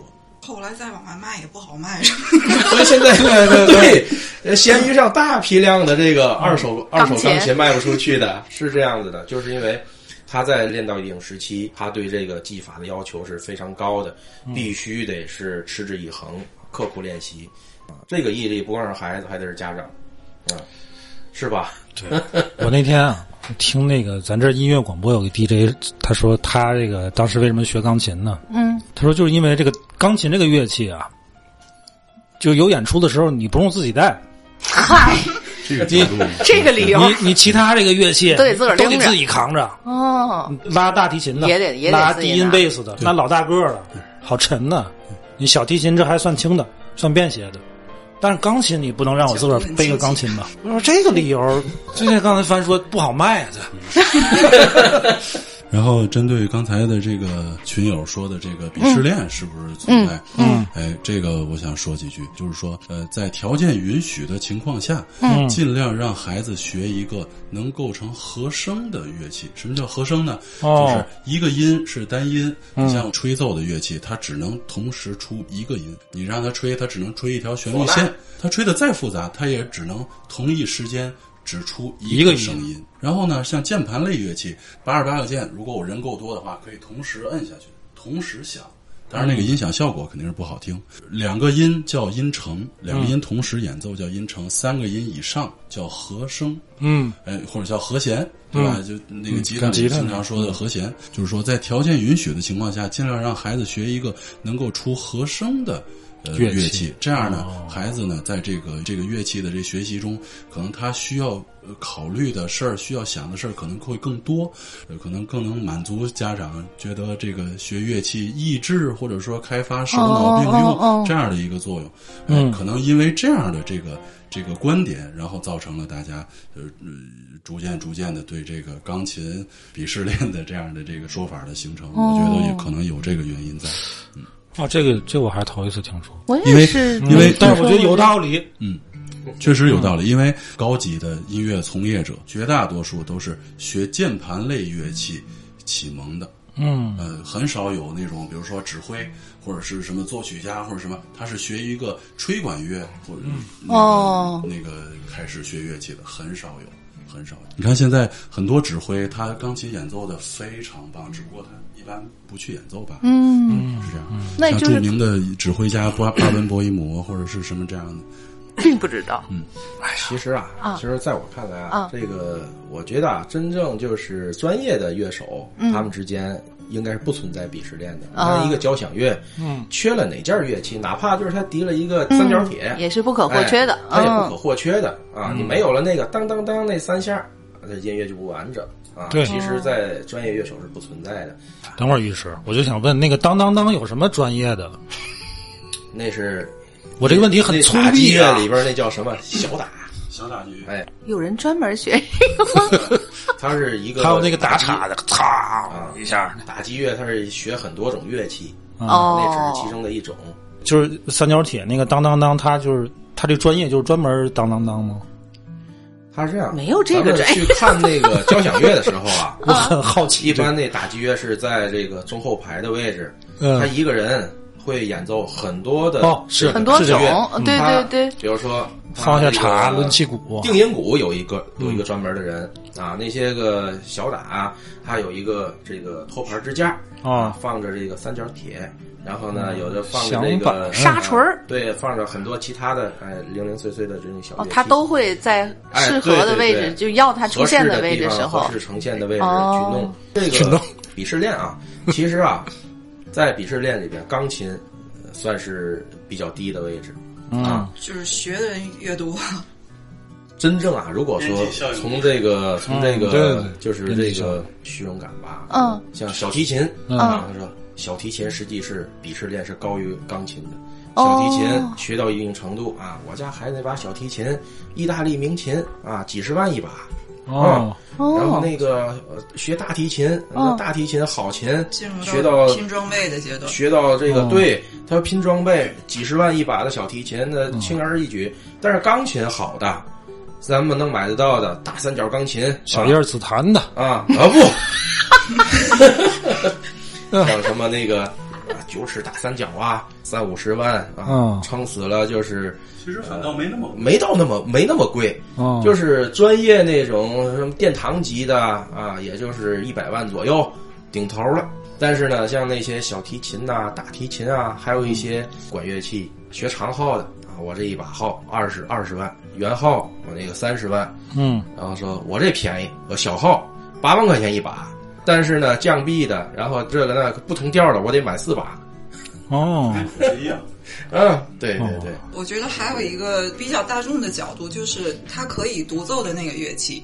后来再往外卖也不好卖，所以现在 对对对，呃闲鱼上大批量的这个二手、二手钢琴卖不出去的，是这样子的，就是因为他在练到一定时期，他对这个技法的要求是非常高的，必须得是持之以恒、刻苦练习啊。这个毅力不光是孩子，还得是家长，啊，是吧？我那天啊，听那个咱这音乐广播有个 DJ，他说他这个当时为什么学钢琴呢？嗯，他说就是因为这个钢琴这个乐器啊，就有演出的时候你不用自己带，嗨，这个 这个理由。你你其他这个乐器都得自个儿都得自己扛着，哦，拉大提琴的也得也得拉低音贝斯的，那老大个儿了，好沉呐。你小提琴这还算轻的，算便携的。但是钢琴你不能让我自个儿背个钢琴吧？我说这个理由，最近刚才翻说不好卖啊，这 然后针对刚才的这个群友说的这个鄙视链是不是存在？嗯，哎，这个我想说几句，就是说，呃，在条件允许的情况下，嗯尽量让孩子学一个能构成和声的乐器。什么叫和声呢？哦就是一个音是单音。嗯你像吹奏的乐器，它只能同时出一个音，你让他吹，他只能吹一条旋律线。他吹的再复杂，他也只能同一时间只出一一个声音。然后呢，像键盘类乐器，八十八个键，如果我人够多的话，可以同时摁下去，同时响。当然，那个音响效果肯定是不好听。两个音叫音程，两个音同时演奏叫音程，三个音以上叫和声。嗯哎，或者叫和弦，对吧？就那个吉他跟吉他经常说的和弦，就是说在条件允许的情况下，尽量让孩子学一个能够出和声的。呃，乐器。这样呢，哦。孩子呢，在这个这个乐器的这学习中，可能他需要呃考虑的事儿，需要想的事儿可能会更多，呃，可能更能满足家长觉得这个学乐器益智或者说开发手脑并用这样的一个作用。嗯。呃可能因为这样的这个这个观点，然后造成了大家呃呃逐渐逐渐的对这个钢琴鄙视链的这样的这个说法的形成，我觉得也可能有这个原因在。啊，这个这我还头一次听说，我因为也是，因为但是我觉得有道理。嗯，确实有道理，因为高级的音乐从业者绝大多数都是学键盘类乐器启蒙的。嗯呃，很少有那种，比如说指挥或者是什么作曲家或者什么，他是学一个吹管乐或者那个、哦那个开始学乐器的，很少有，很少有。你看现在很多指挥，他钢琴演奏的非常棒，只不过他一般不去演奏吧。嗯，是这样。那就是像著名的指挥家巴巴文博伊姆或者是什么这样的，并不知道。嗯。其实啊，啊。其实在我看来啊，啊。这个我觉得啊，真正就是专业的乐手，他们之间应该是不存在鄙视链的。你嗯啊一个交响乐，嗯，缺了哪件乐器，哪怕就是他提了一个三角铁，也是不可或缺的。哎它也不可嗯或缺的啊。你没有了那个当当当那三下，这音乐就不完整啊。对其实，在专业乐手是不存在的，等会儿于师，我就想问，那个当当当有什么专业的？那是我这个问题很粗打击乐鄙啊！里边那叫什么小打？小打击哎，有人专门学，他是一个还有那个打击岔的，嚓一下，打击乐，它是学很多种乐器，哦那只是其中的一种。就是三角铁那个当当当，他就是他这专业就是专门当当当吗？它是这样，没有这个去看那个交响乐的时候啊，我很好奇一。般那打击乐是在这个中后排的位置，嗯他一个人会演奏很多的哦是很多种，对对对，比如说他放下这个茶，抡起鼓，定音鼓有一个有一个专门的人啊，那些个小打他有一个这个托盘支架啊放着这个三角铁，然后呢有的放着响这个板沙锤儿。啊对，放着很多其他的哎零零碎碎的这种小哦他都会在哎适合的位置，就要它出现的位置时候。合，适呈现的位置去哦弄。这去弄。个鄙视链啊，其实啊，在鄙视链里边，钢琴呃算是比较低的位置嗯。啊。就是学的人越多，真正啊，如果说从这个从这嗯对对个对就是这个虚荣感吧，嗯，像小提琴嗯。啊，他说小提琴实际是鄙视链是高于钢琴的。哦。小提琴学到一定程度啊，我家孩子那把小提琴，意大利名琴啊，几十万一把。哦，然后哦，那个呃学大提琴，那大提琴好琴，学到拼装备的阶段。学到这个哦。对，他要拼装备，几十万一把的小提琴，那轻而易举。但是钢琴好的，咱们能买得到的大三角钢琴，小叶紫檀的，啊啊不，像什么那个啊九尺大三角啊，三五十万啊嗯，撑死了就是其实反倒没那么没到那么没那么贵，哦，就是专业那种什么殿堂级的啊，也就是一百万左右顶头了。但是呢，像那些小提琴呐、大提琴啊，还有一些管乐器学长号的啊，我这一把号二十二十万，原号我那个三十万，嗯然后说我这便宜，我小号八万块钱一把，但是呢降 B 的，然后这个那个不同调的，我得买四把。哦，不一样。嗯，对对对，我觉得还有一个比较大众的角度，就是它可以独奏的那个乐器，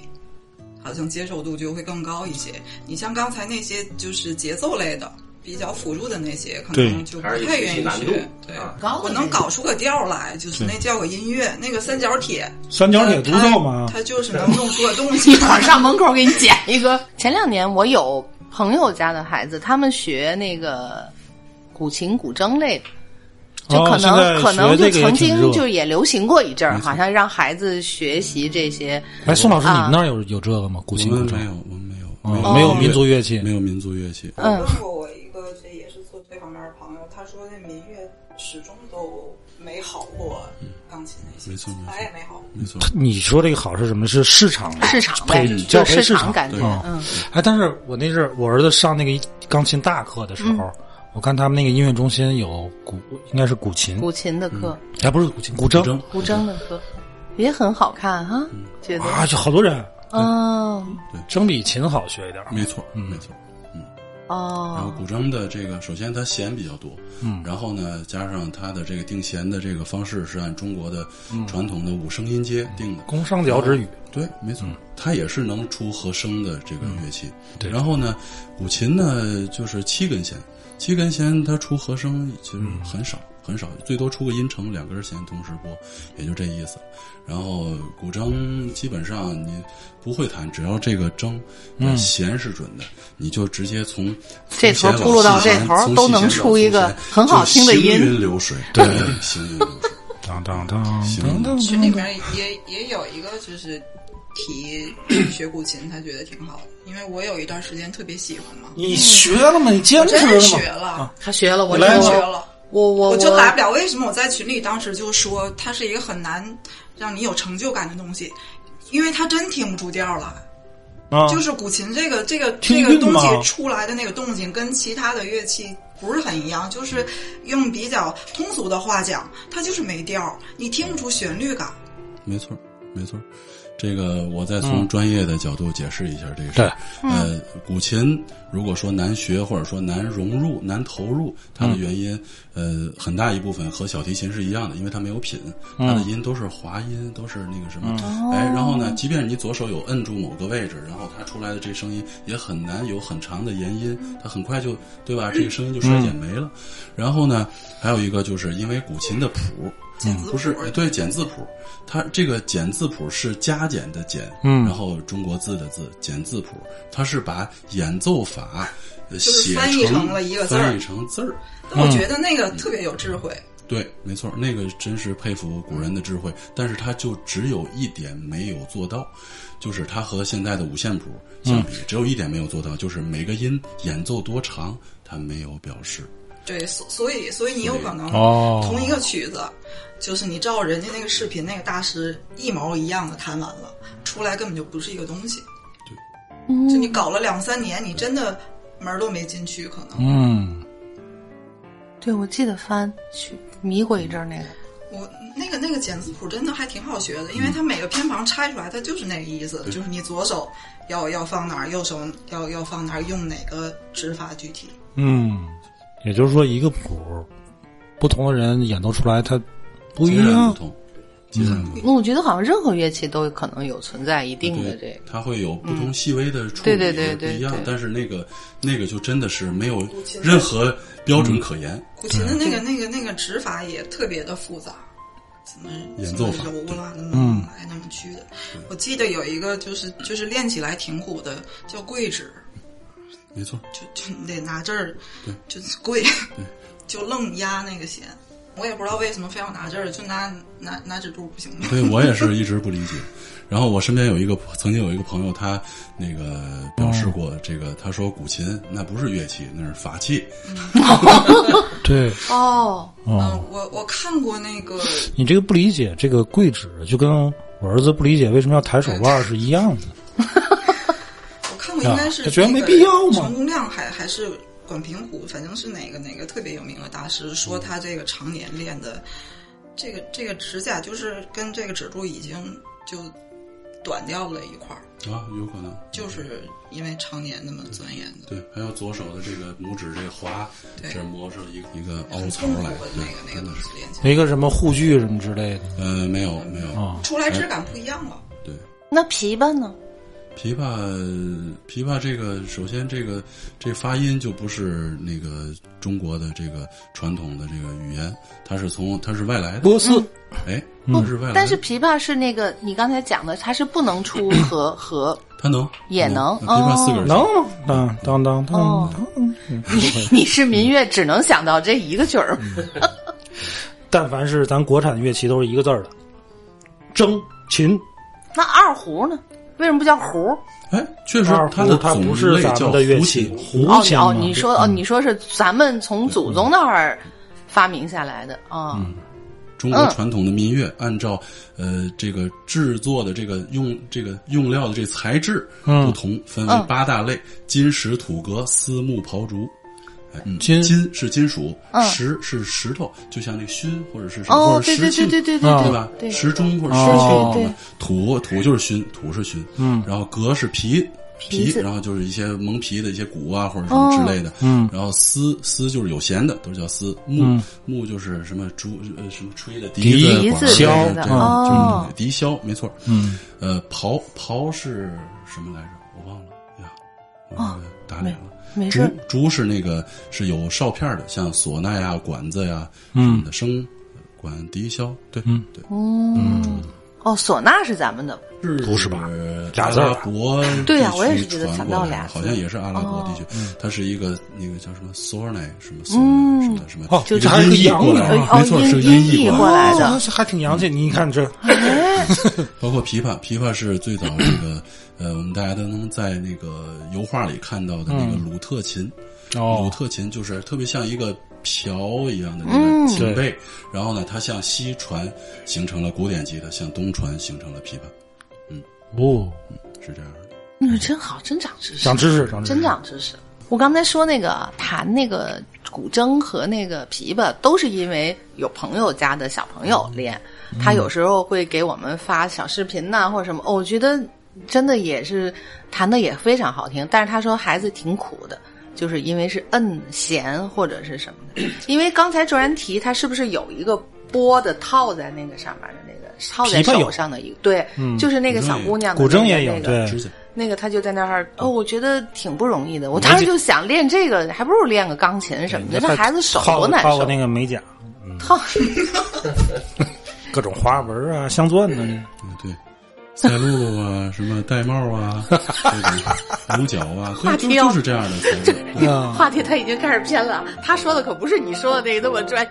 好像接受度就会更高一些。你像刚才那些就是节奏类的。比较辅助的那些，可能就不还是太愿意有难度学。对啊，我能搞出个调来，就是那叫个音乐，那个三角铁，三角铁独奏吗？它就是能弄出个东西马上门口给你 捡一个。前两年我有朋友家的孩子，他们学那个古琴、古筝类的。就可能、哦可能就曾经就也流行过一阵儿，好像让孩子学习这些。哎，宋老师，你啊们那儿有有这个吗？古琴、古筝没有，我们没有，哦没有民族乐器没有民族乐器。嗯问过我一个这也是做这方面的朋友，他说那民乐始终都没好过钢琴那些，没错没错来也没好。没错，你说这个好是什么？是市场市场呗配，就市教培场场感觉嗯嗯。哎，但是我那阵儿我儿子上那个钢琴大课的时候，我看他们那个音乐中心有古，应该是古琴，古琴的课、哎，不是古琴，古筝古筝。古筝的课也很好看哈，觉得啊，就好多人，哦。筝比琴好学一点儿。没错，嗯。没错。然后哦，古筝的这个，首先它弦比较多，嗯。然后呢，加上它的这个定弦的这个方式是按中国的传统的五声音阶定的，宫商角徵羽，对，没错，它也是能出和声的这个乐器。对。然后呢，古琴呢就是七根弦，七根弦它出和声其实很少。很少，最多出个音程，两根弦同时拨，也就这意思。然后古筝基本上你不会弹，只要这个筝的弦是准的，你就直接从这头铺路到这头从都能出一个很好听的音行音云流水，对，行云流水。当当当行当当群里面也也有一个就是提学古琴，他觉得挺好的，因为我有一段时间特别喜欢嘛，你学了吗？你坚持了真学吗？了，他学了，我来学了。我我我就来不了。为什么我在群里当时就说它是一个很难让你有成就感的东西？因为它真听不出调来。啊，就是古琴这个这个这个东西出来的那个动静，跟其他的乐器不是很一样。就是用比较通俗的话讲，它就是没调儿，你听不出旋律感。没错，没错。这个我再从专业的角度解释一下这个事对儿。呃，古琴如果说难学或者说难融入、难投入，它的原因，呃，很大一部分和小提琴是一样的，因为它没有品，它的音都是滑音，都是那个什么，哎，然后呢，即便你左手有摁住某个位置，然后它出来的这声音也很难有很长的延音，它很快就对吧？这个声音就衰减没了。然后呢，还有一个就是因为古琴的谱。简不是对简字谱，它这个简字谱是加减的减，嗯然后中国字的字简字谱，它是把演奏法呃是写翻译成了一个字儿翻译成字儿。但我觉得那个特别有智慧。对，没错，那个真是佩服古人的智慧，但是他就只有一点没有做到，就是他和现在的五线谱相比，只有一点没有做到，就是每个音演奏多长，他没有表示。对，所所以所以你有可能哦同一个曲子，就是你照人家那个视频那个大师一毛一样的弹完了，出来根本就不是一个东西。对就你搞了两三年，你真的门儿都没进去，可能。嗯，对，我记得翻去迷过一阵儿那个。我那个那个简字谱真的还挺好学的，因为它每个偏旁拆出来，它就是那个意思，就是你左手要要放哪儿，右手要要放哪儿，用哪个指法具体。嗯，也就是说，一个谱，不同的人演奏出来，它不一样我觉得好像任何乐器都可能有存在一定的这个。，它会有不同细微的处理，对对对也不一样对对。但是那个那个就真的是没有任何标准可言。古琴的那个那个那个指法也特别的复杂，怎么演奏法怎么揉啦，那么嗯来那么去的。我记得有一个就是就是练起来挺苦的，叫跪指，没错，就就你得拿这儿，对就是跪，就愣压那个弦。我也不知道为什么非要拿这儿，就拿拿拿指肚不行吗？对我也是一直不理解。然后我身边有一个曾经有一个朋友，他那个表示过这个，他说古琴那不是乐器，那是法器。对，哦，嗯、哦，我我看过那个，你这个不理解这个跪指，就跟我儿子不理解为什么要抬手腕是一样的。应该是他觉得没必要嘛陈功亮还还是管平湖，反正是哪个哪个特别有名的大师说他这个常年练的，这个这个指甲就是跟这个指柱已经就短掉了一块儿，啊，有可能。就是因为常年那么钻研的。对，还有左手的这个拇指这个划，对这磨出一个一个凹槽来那个，那个。东西练起来，一个什么护具什么之类的呃，没有没有，啊，出来质感不一样了。对，那琵琶呢？琵琶，琵琶这个首先这个这发音就不是那个中国的这个传统的这个语言，它是从它是外来的，波斯。哎，不是外来的，但是琵琶是那个你刚才讲的，它是不能出和和。它能。也能。琵琶四个哦。人能？当当当当。哦。当，嗯。都可以你是民乐，只能想到这一个曲儿。但凡是咱国产乐器都是一个字儿的，筝、琴、那二胡呢？为什么不叫胡？哎，确实它的它种不是叫们的乐器胡琴，胡哦哦，你说哦，你说是咱们从祖宗那儿发明下来的啊？中国传统的民乐，按照呃这个制作的这个用这个用料的这材质嗯。不同，分为嗯。八大类：金石土革丝木刨竹。哎，嗯。金金是金属，嗯。石是石头，就像那个熏或者是什么，哦或，者对石磬，对对对对对啊对吧？对，时钟或者时哦。磬，对对土土就是熏，土是熏，嗯。然后革是皮皮子。然后就是一些蒙皮的一些鼓啊或者什么之类的，嗯。然后丝丝就是有弦的，都是叫丝。木、嗯。木就是什么竹呃什么吹的笛子、箫哦。就是笛箫，没错。嗯，呃，刨刨是什么来着？我忘了。呀，我那个打脸了。竹。竹是那个是有哨片的，像唢呐呀、管子呀什嗯么的，笙、管、笛箫，对，嗯。对。嗯，哦，唢呐是咱们的，是不是吧？阿俩字儿。拉伯对呀我也是觉得传想到俩好像也是阿拉伯地区，嗯它是一个那个叫什么 n e 什么 e 什么什么，哦就这还是个音译洋的过来的，哦没错，是音音译译过来的。还挺洋气。你看这，包括琵琶，琵琶是最早这个呃，我们大家都能在那个油画里看到的那个鲁特琴。鲁哦，特琴就是特别像一个瓢一样的那嗯个琴背，然后呢，它向西传形成了古典吉他，向东传形成了琵琶，嗯哦，是这样的。嗯，真好，真长知识，长知识，长知识，真长知识。我刚才说那个弹那个古筝和那个琵琶，都是因为有朋友家的小朋友练，他有时候会给我们发小视频呐、或者什么。哦我觉得真的也是弹的也非常好听，但是他说孩子挺苦的。就是因为是摁弦或者是什么的，因为刚才卓然提他是不是有一个拨的套在那个上面的那个套在手上的一个，对，就是那个小姑娘的古筝也有，那个对，指甲那个他就在那儿哦，我觉得挺不容易的。我当时就想练这个，还不如练个钢琴什么的。这孩子手多难受套个。那个美甲，套 各种花纹啊，镶钻的，嗯，对，赛璐璐啊，什么戴帽啊，这种五角啊，话题就是这样的话题他已经开始偏了，他说的可不是你说的那个那么专业。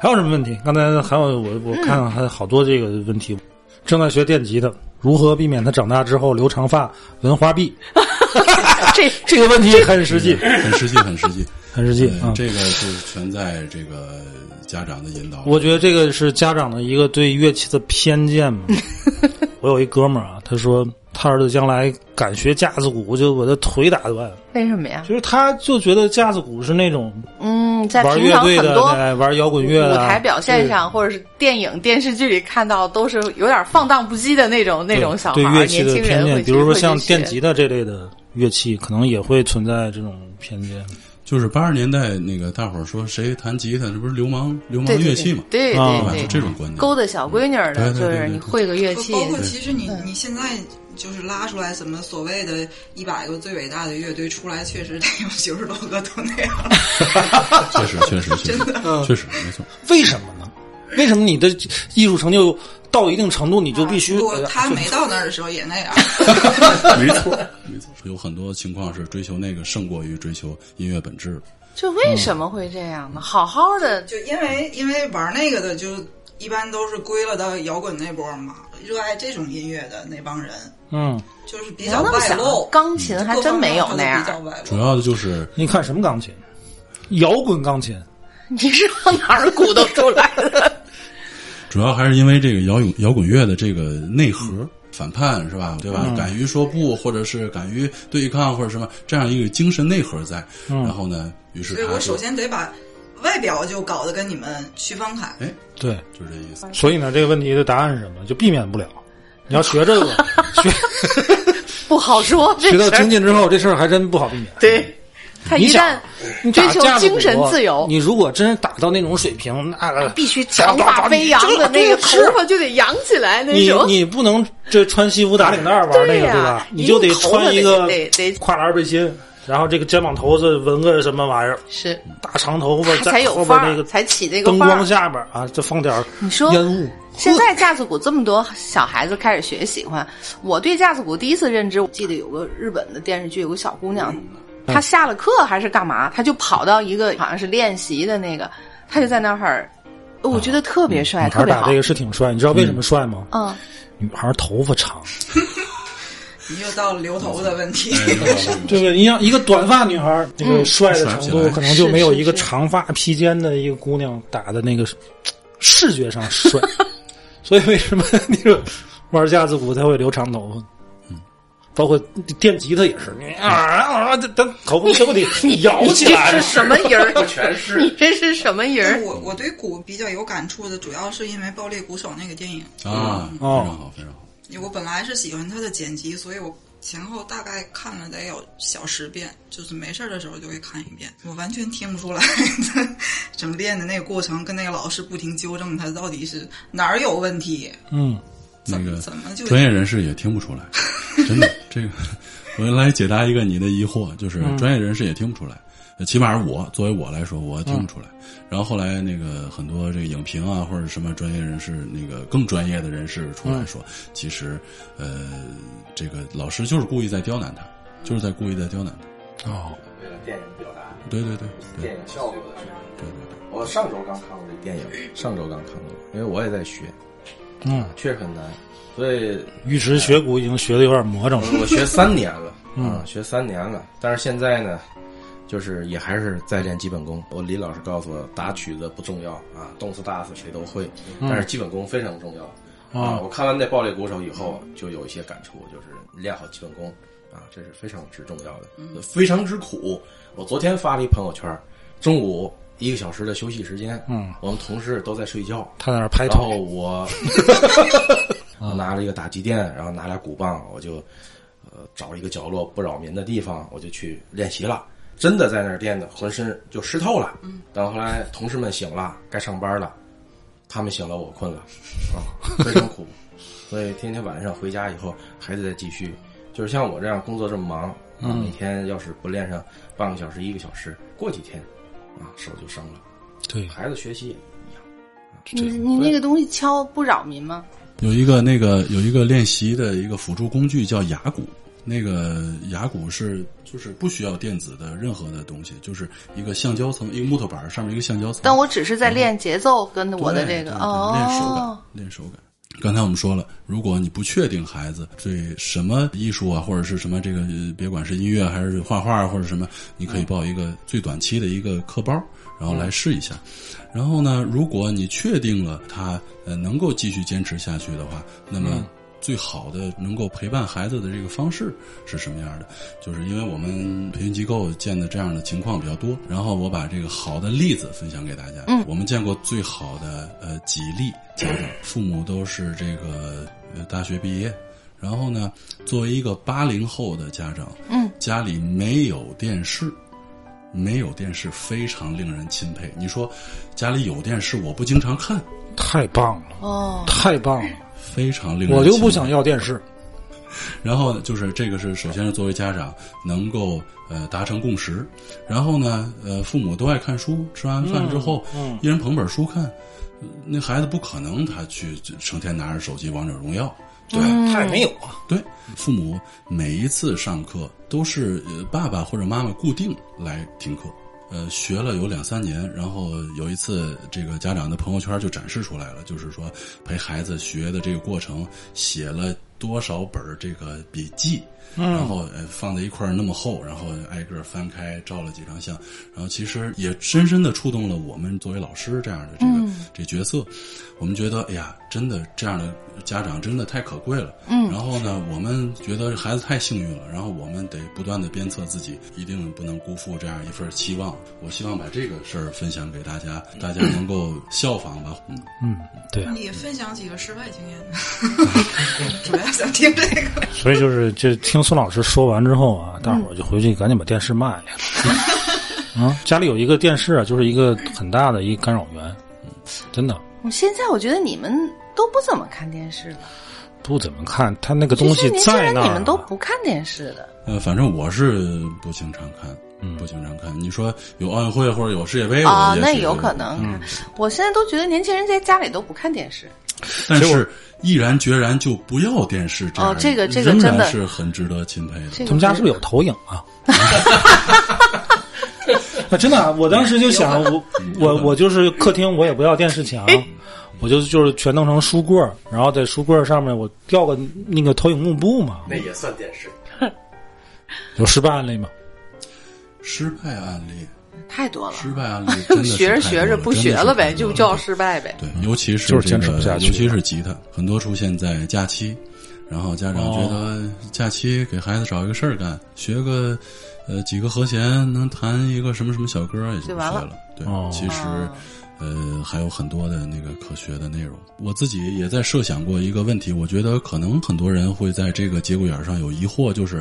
还有什么问题？刚才还有我我看还有好多这个问题。正在学电吉他，如何避免他长大之后留长发、纹花臂？这这个问题很实际，很实际，很实际，很实际这个是全在这个家长的引导。我觉得这个是家长的一个对乐器的偏见嘛。我有一哥们儿啊，他说他儿子将来敢学架子鼓，就把他腿打断。为什么呀？就是他就觉得架子鼓是那种嗯，在玩平乐队的、常很多哎玩摇滚乐的舞台表现上，或者是电影、电视剧里看到，都是有点放荡不羁的那种那种小孩儿，对乐器年的偏见，比如说像电吉他这类的乐器，可能也会存在这种偏见。就是八十年代那个大伙儿说谁弹吉他，这不是流氓流氓乐器嘛？对啊对对就这种观念。勾搭小闺女儿就是你会个乐器，包括其实你你现在就是拉出来什么所谓的一百个最伟大的乐队出来，确实得有九十多个都那样。确实，确实，确实，确实没错。为什么呢？为什么你的艺术成就到一定程度，你就必须？他没到那儿的时候也那样。没错，没错，有很多情况是追求那个胜过于追求音乐本质。这为什么会这样呢？好好的，就因为因为玩那个的，就一般都是归了到摇滚那波嘛，热爱这种音乐的那帮人，嗯，就是比较外露。，钢琴还真没有那样主。要的就是你看什么钢琴？摇滚钢琴。你是往哪儿鼓捣出来的？主要还是因为这个摇滚摇滚乐的这个内核。反叛是吧？对吧？嗯敢于说不，或者是敢于对抗，或者什么这样一个精神内核在。嗯然后呢，于是所以我首先得把外表就搞得跟你们区分开。哎，对，就是这意思。所以呢，这个问题的答案是什么？就避免不了。你要学这个，学不好说，学到精进之后，这事儿还真不好避免。对，他一旦你追求精神自由，你如果真是打到那种水平，那个必须长发飞扬的那个头发就得扬起来那你种。你不能这穿西服打领带玩那个对吧？你你就得穿一个得得跨栏背心，然后这个肩膀头子纹个什么玩意儿，是大长头发在才有后范儿，边那个才起那个灯光。下边啊，就放点你说烟雾。现在架子鼓这么多小孩子开始学喜欢，我对架子鼓第一次认知，我记得有个日本的电视剧，有个小姑娘，嗯她下了课还是干嘛，他就跑到一个好像是练习的那个，他就在那儿，我觉得特别帅，特别好女孩打这。个是挺帅，你知道为什么帅吗？嗯，女孩头发长，你又到了留头的问题。对不对？你像一个短发女孩，那个帅的程度可能就没有一个长发披肩的一个姑娘打的那个视觉上帅。所以为什么那个玩架子鼓才会留长头发？包括电吉他也是，你啊啊，等等头发都得 摇起来 这是什么音儿？全是你这是什么人儿？我我对鼓比较有感触的，主要是因为《爆裂鼓手》那个电影。啊，非哦常好，非常好。我本来是喜欢他的剪辑，所以我前后大概看了得有小十遍，就是没事儿的时候就会看一遍。我完全听不出来 整练的那个过程，跟那个老师不停纠正他到底是哪儿有问题，嗯，怎么那个怎么就专业人士也听不出来，真的。这个 我来解答一个你的疑惑，就是专业人士也听不出来。呃起码我作为我来说，我听不出来。然后后来那个很多这个影评啊，或者什么专业人士，那个更专业的人士出来说，其实呃，这个老师就是故意在刁难他，就是在故意在刁难他。哦，为了电影表达对对对对电影效果的事。对对对。我上周刚看过这电影，上周刚看过，因为我也在学，嗯，确实很难，所以玉石学鼓已经学的有点魔怔了。我学三年了，嗯啊，学三年了，但是现在呢，就是也还是在练基本功。我李老师告诉我，打曲子不重要啊，动次打次谁都会，但是基本功非常重要。啊，我看完那《暴裂鼓手》以后，就有一些感触，就是练好基本功啊，这是非常之重要的，非常之苦。我昨天发了一朋友圈，中午一个小时的休息时间，嗯，我们同事都在睡觉，他在那儿拍然后腿，我我 拿了一个打击垫，然后拿俩鼓棒，我就呃找一个角落不扰民的地方，我就去练习了。真的在那儿练的，浑身就湿透了。嗯，等后来同事们醒了，该上班了，他们醒了，我困了，啊，非常苦。所以天天晚上回家以后还得再继续。就是像我这样工作这么忙，啊，每天要是不练上半个小时、一个小时，过几天啊手就生了。对，孩子学习也一样。你你那个东西敲不扰民吗？有一个那个有一个练习的一个辅助工具叫哑鼓，那个哑鼓是就是不需要电子的任何的东西，就是一个橡胶层，一个木头板上面一个橡胶层。但我只是在练节奏跟我的这个哦，练手感，练手感。刚才我们说了，如果你不确定孩子对什么艺术啊，或者是什么这个，呃别管是音乐还是画画或者什么，你可以报一个最短期的一个课包，然后来试一下。然后呢，如果你确定了他呃能够继续坚持下去的话，那么最好的能够陪伴孩子的这个方式是什么样的？就是因为我们培训机构见的这样的情况比较多，然后我把这个好的例子分享给大家。嗯我们见过最好的呃几例家长，父母都是这个呃大学毕业，然后呢，作为一个八零后的家长，嗯，家里没有电视。没有电视非常令人钦佩。你说家里有电视，我不经常看，太棒了，哦，太棒了！非常令人我就不想要电视。然后就是这个是首先是作为家长能够呃达成共识，然后呢呃父母都爱看书，吃完饭之后，嗯一人捧本书看，呃那孩子不可能他去成天拿着手机王者荣耀。对，他也没有啊。对，父母每一次上课都是呃爸爸或者妈妈固定来听课，呃，学了有两三年，然后有一次这个家长的朋友圈就展示出来了，就是说陪孩子学的这个过程，写了多少本儿这个笔记，然后呃放在一块儿那么厚，然后挨个儿翻开照了几张相，然后其实也深深的触动了我们作为老师这样的这个、这角色，我们觉得哎呀，真的这样的家长真的太可贵了，嗯，然后呢，我们觉得孩子太幸运了，然后我们得不断的鞭策自己，一定不能辜负这样一份期望。我希望把这个事儿分享给大家，大家能够效仿吧。嗯，嗯，对啊，你分享几个失败经验？主要想听这个。所以就是就听孙老师说完之后啊，大伙儿就回去赶紧把电视卖了。啊，家里有一个电视啊，就是一个很大的一个干扰源，真的现在我觉得你们都不怎么看电视了，不怎么看。他那个东西在你们都不看电视的。呃，反正我是不经常看，嗯不经常看。你说有奥运会或者有世界杯，啊，那有可能看。我现在都觉得年轻人在家里都不看电视。但是毅然决然就不要电视，这样哦这个这个真的是很值得钦佩的。这个他们家是不是有投影啊？啊，真的啊、我当时就想，我我我就是客厅，我也不要电视墙，我就就是全弄成书柜儿然后在书柜儿上面我吊个那个投影幕布嘛。那也算电视。有失败案例吗？失败案例，太多了，失败案例真的 学着学着不学了呗，就叫失败呗。对，尤其是坚持不下去尤其是吉他，很多出现在假期，然后家长觉得假期给孩子找一个事儿干，学个呃几个和弦，能弹一个什么什么小歌也就完了了。对，哦其实。呃，还有很多的那个可学的内容。我自己也在设想过一个问题，我觉得可能很多人会在这个节骨眼上有疑惑，就是，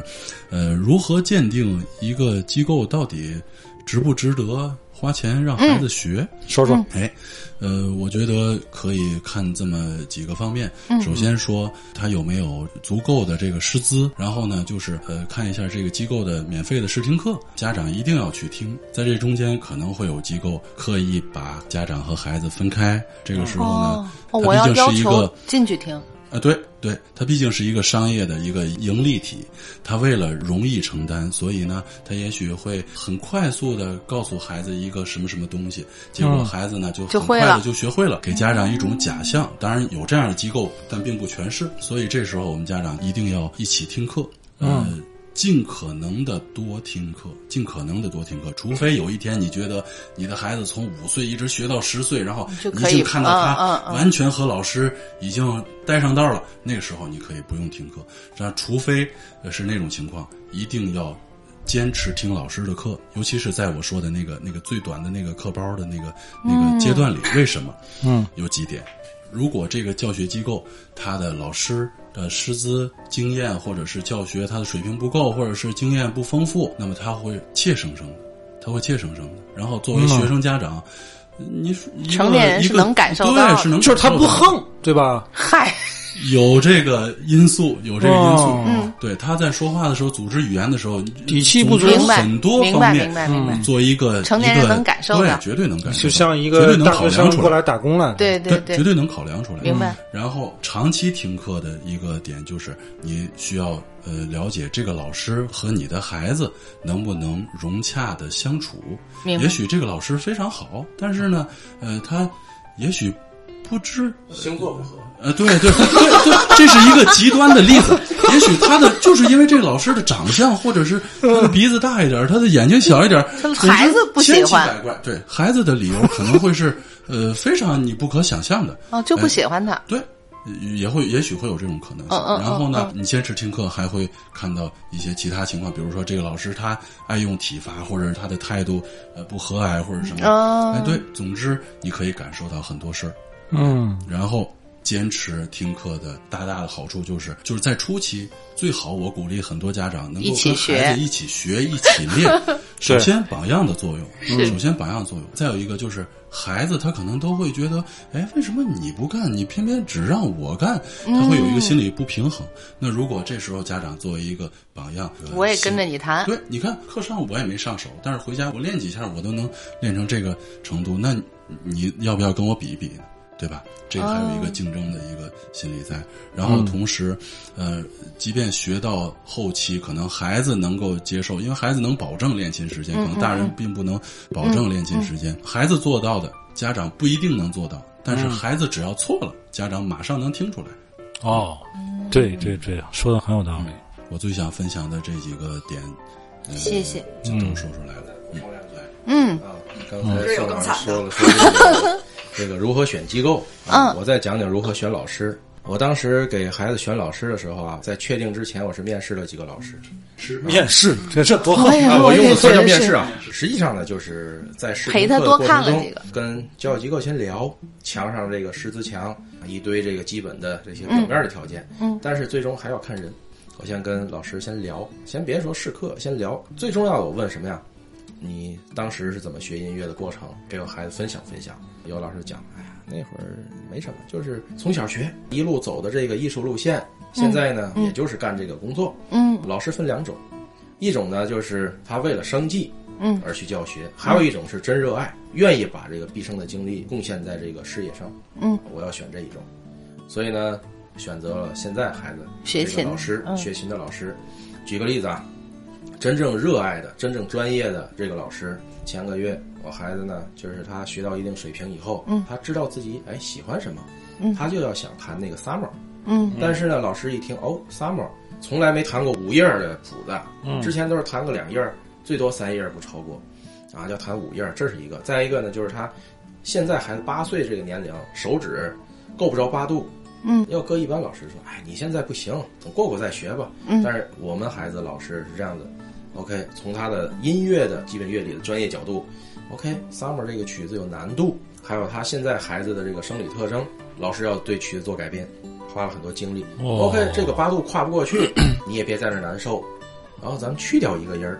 呃，如何鉴定一个机构到底值不值得，花钱让孩子学。说说，哎，呃，我觉得可以看这么几个方面。首先说他有没有足够的这个师资，然后呢，就是呃，看一下这个机构的免费的试听课，家长一定要去听。在这中间可能会有机构刻意把家长和孩子分开，这个时候呢，哦，它我要毕竟要求是一个进去听。啊，对对，它毕竟是一个商业的一个盈利体，它为了容易承担，所以呢，它也许会很快速的告诉孩子一个什么什么东西，结果嗯孩子呢就很快的就学会了，给家长一种假象。当然有这样的机构，但并不全是，所以这时候我们家长一定要一起听课，呃。嗯尽可能的多听课，尽可能的多听课，除非有一天你觉得你的孩子从五岁一直学到十岁，然后你已就看到他完全和老师已经带上道了，那个时候你可以不用听课。这除非呃是那种情况，一定要坚持听老师的课，尤其是在我说的那个那个最短的那个课包的那个那个阶段里。为什么？嗯，有几点。如果这个教学机构他的老师的师资经验或者是教学他的水平不够，或者是经验不丰富，那么他会怯生生的，他会怯生生的。然后作为学生家长，你成年人是能感受到是能就是他感受到的不横，对吧？嗨，有这个因素，有这个因素。哦。嗯。对，他在说话的时候，组织语言的时候，底气不足很多方面，明白明白。嗯。做一个成年人一个能感受的。对，绝对能感受，就像一绝对个大能考学生过来。量出来。打工来的，对对，对。绝，对能考量出来。明白。然后长期听课的一个点就是，你需要呃了解这个老师和你的孩子能不能融洽的相处。明白。也许这个老师非常好，但是呢，呃，他也许不知星座不合，呃，对对 对对，这是一个极端的例子。也许他的就是因为这个老师的长相，或者是他的鼻子大一点，他的眼睛小一点，他孩子不喜欢千奇百怪。对孩子的理由可能会是 呃非常你不可想象的。哦，就不喜欢他。对，也会也许会有这种可能性。然后呢，嗯你坚持听课，还会看到一些其他情况，比如说这个老师他爱用体罚，或者是他的态度呃不和蔼，或者什么。哦哎，对，总之你可以感受到很多事儿。嗯，然后坚持听课的大大的好处就是，就是在初期最好，我鼓励很多家长能够一起和孩子一起学、一起练。首先榜样的作用，首先榜样的作用，再有一个就是孩子他可能都会觉得，哎，为什么你不干，你偏偏只让我干？他会有一个心理不平衡。那如果这时候家长作为一个榜样，呃我也跟着你谈。对，你看课上我也没上手，但是回家我练几下，我都能练成这个程度。那你要不要跟我比一比呢？对吧？这个还有一个竞争的一个心理在。然后同时，呃，即便学到后期，可能孩子能够接受，因为孩子能保证练琴时间，可能大人并不能保证练琴时间。孩子做到的，家长不一定能做到。但是孩子只要错了，家长马上能听出来。哦，对对对，说的很有道理。我最想分享的这几个点，呃谢谢。就都说出来了。嗯，对。嗯，啊，刚才盛老师这有更惨说了说这个如何选机构，啊嗯我再讲讲如何选老师。我当时给孩子选老师的时候啊，在确定之前，我是面试了几个老师。是面试，这这多好啊，我用的词叫面试啊，实际上呢，就是在试陪他多看过程中了几个跟教育机构先聊墙上这个师资墙，一堆这个基本的这些表面的条件，嗯但是最终还要看人。我先跟老师先聊，先别说试课，先聊。最重要的，我问什么呀？你当时是怎么学音乐的过程？给我孩子分享分享。有老师讲，哎呀，那会儿没什么，就是从小学一路走的这个艺术路线，现在呢，也就是干这个工作。嗯老师分两种，一种呢就是他为了生计，嗯而去教学；还有一种是真热爱，愿意把这个毕生的精力贡献在这个事业上。嗯，我要选这一种，所以呢，选择了现在孩子学琴这个老师，嗯学琴的老师。举个例子啊，真正热爱的、真正专业的这个老师，前个月我孩子呢，就是他学到一定水平以后，嗯他知道自己哎喜欢什么，嗯他就要想弹那个 summer。嗯但是呢，老师一听哦，summer 从来没弹过五页儿的谱子，嗯之前都是弹个两页儿，最多三页儿不超过，啊，要弹五页儿，这是一个。再一个呢，就是他现在孩子八岁这个年龄，手指够不着八度。嗯，要搁一般老师说，哎，你现在不行，等过过再学吧。嗯但是我们孩子老师是这样的，OK，从他的音乐的基本乐理的专业角度，OK，summer、这个曲子有难度，还有他现在孩子的这个生理特征，老师要对曲子做改编，花了很多精力。哦 OK，这个八度跨不过去，你也别在那儿难受。然后咱们去掉一个音儿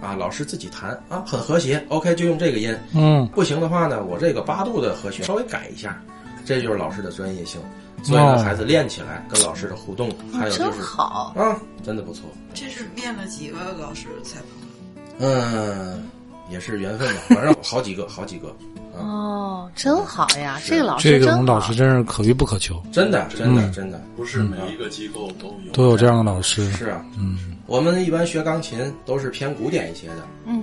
啊，老师自己弹啊，很和谐，OK 就用这个音。嗯，不行的话呢，我这个八度的和弦稍微改一下，这就是老师的专业性。所以呢，哦孩子练起来跟老师的互动，还有就真是好。啊，真的不错。这是练了几个老师才碰的？嗯，也是缘分吧，反正 好几个，好几个，哦，真好呀！这个老这师真好。种老师真是可遇不可求，真的，真的，嗯真的不是每一个机构都有都有这样的老师。是啊。嗯，我们一般学钢琴都是偏古典一些的。嗯，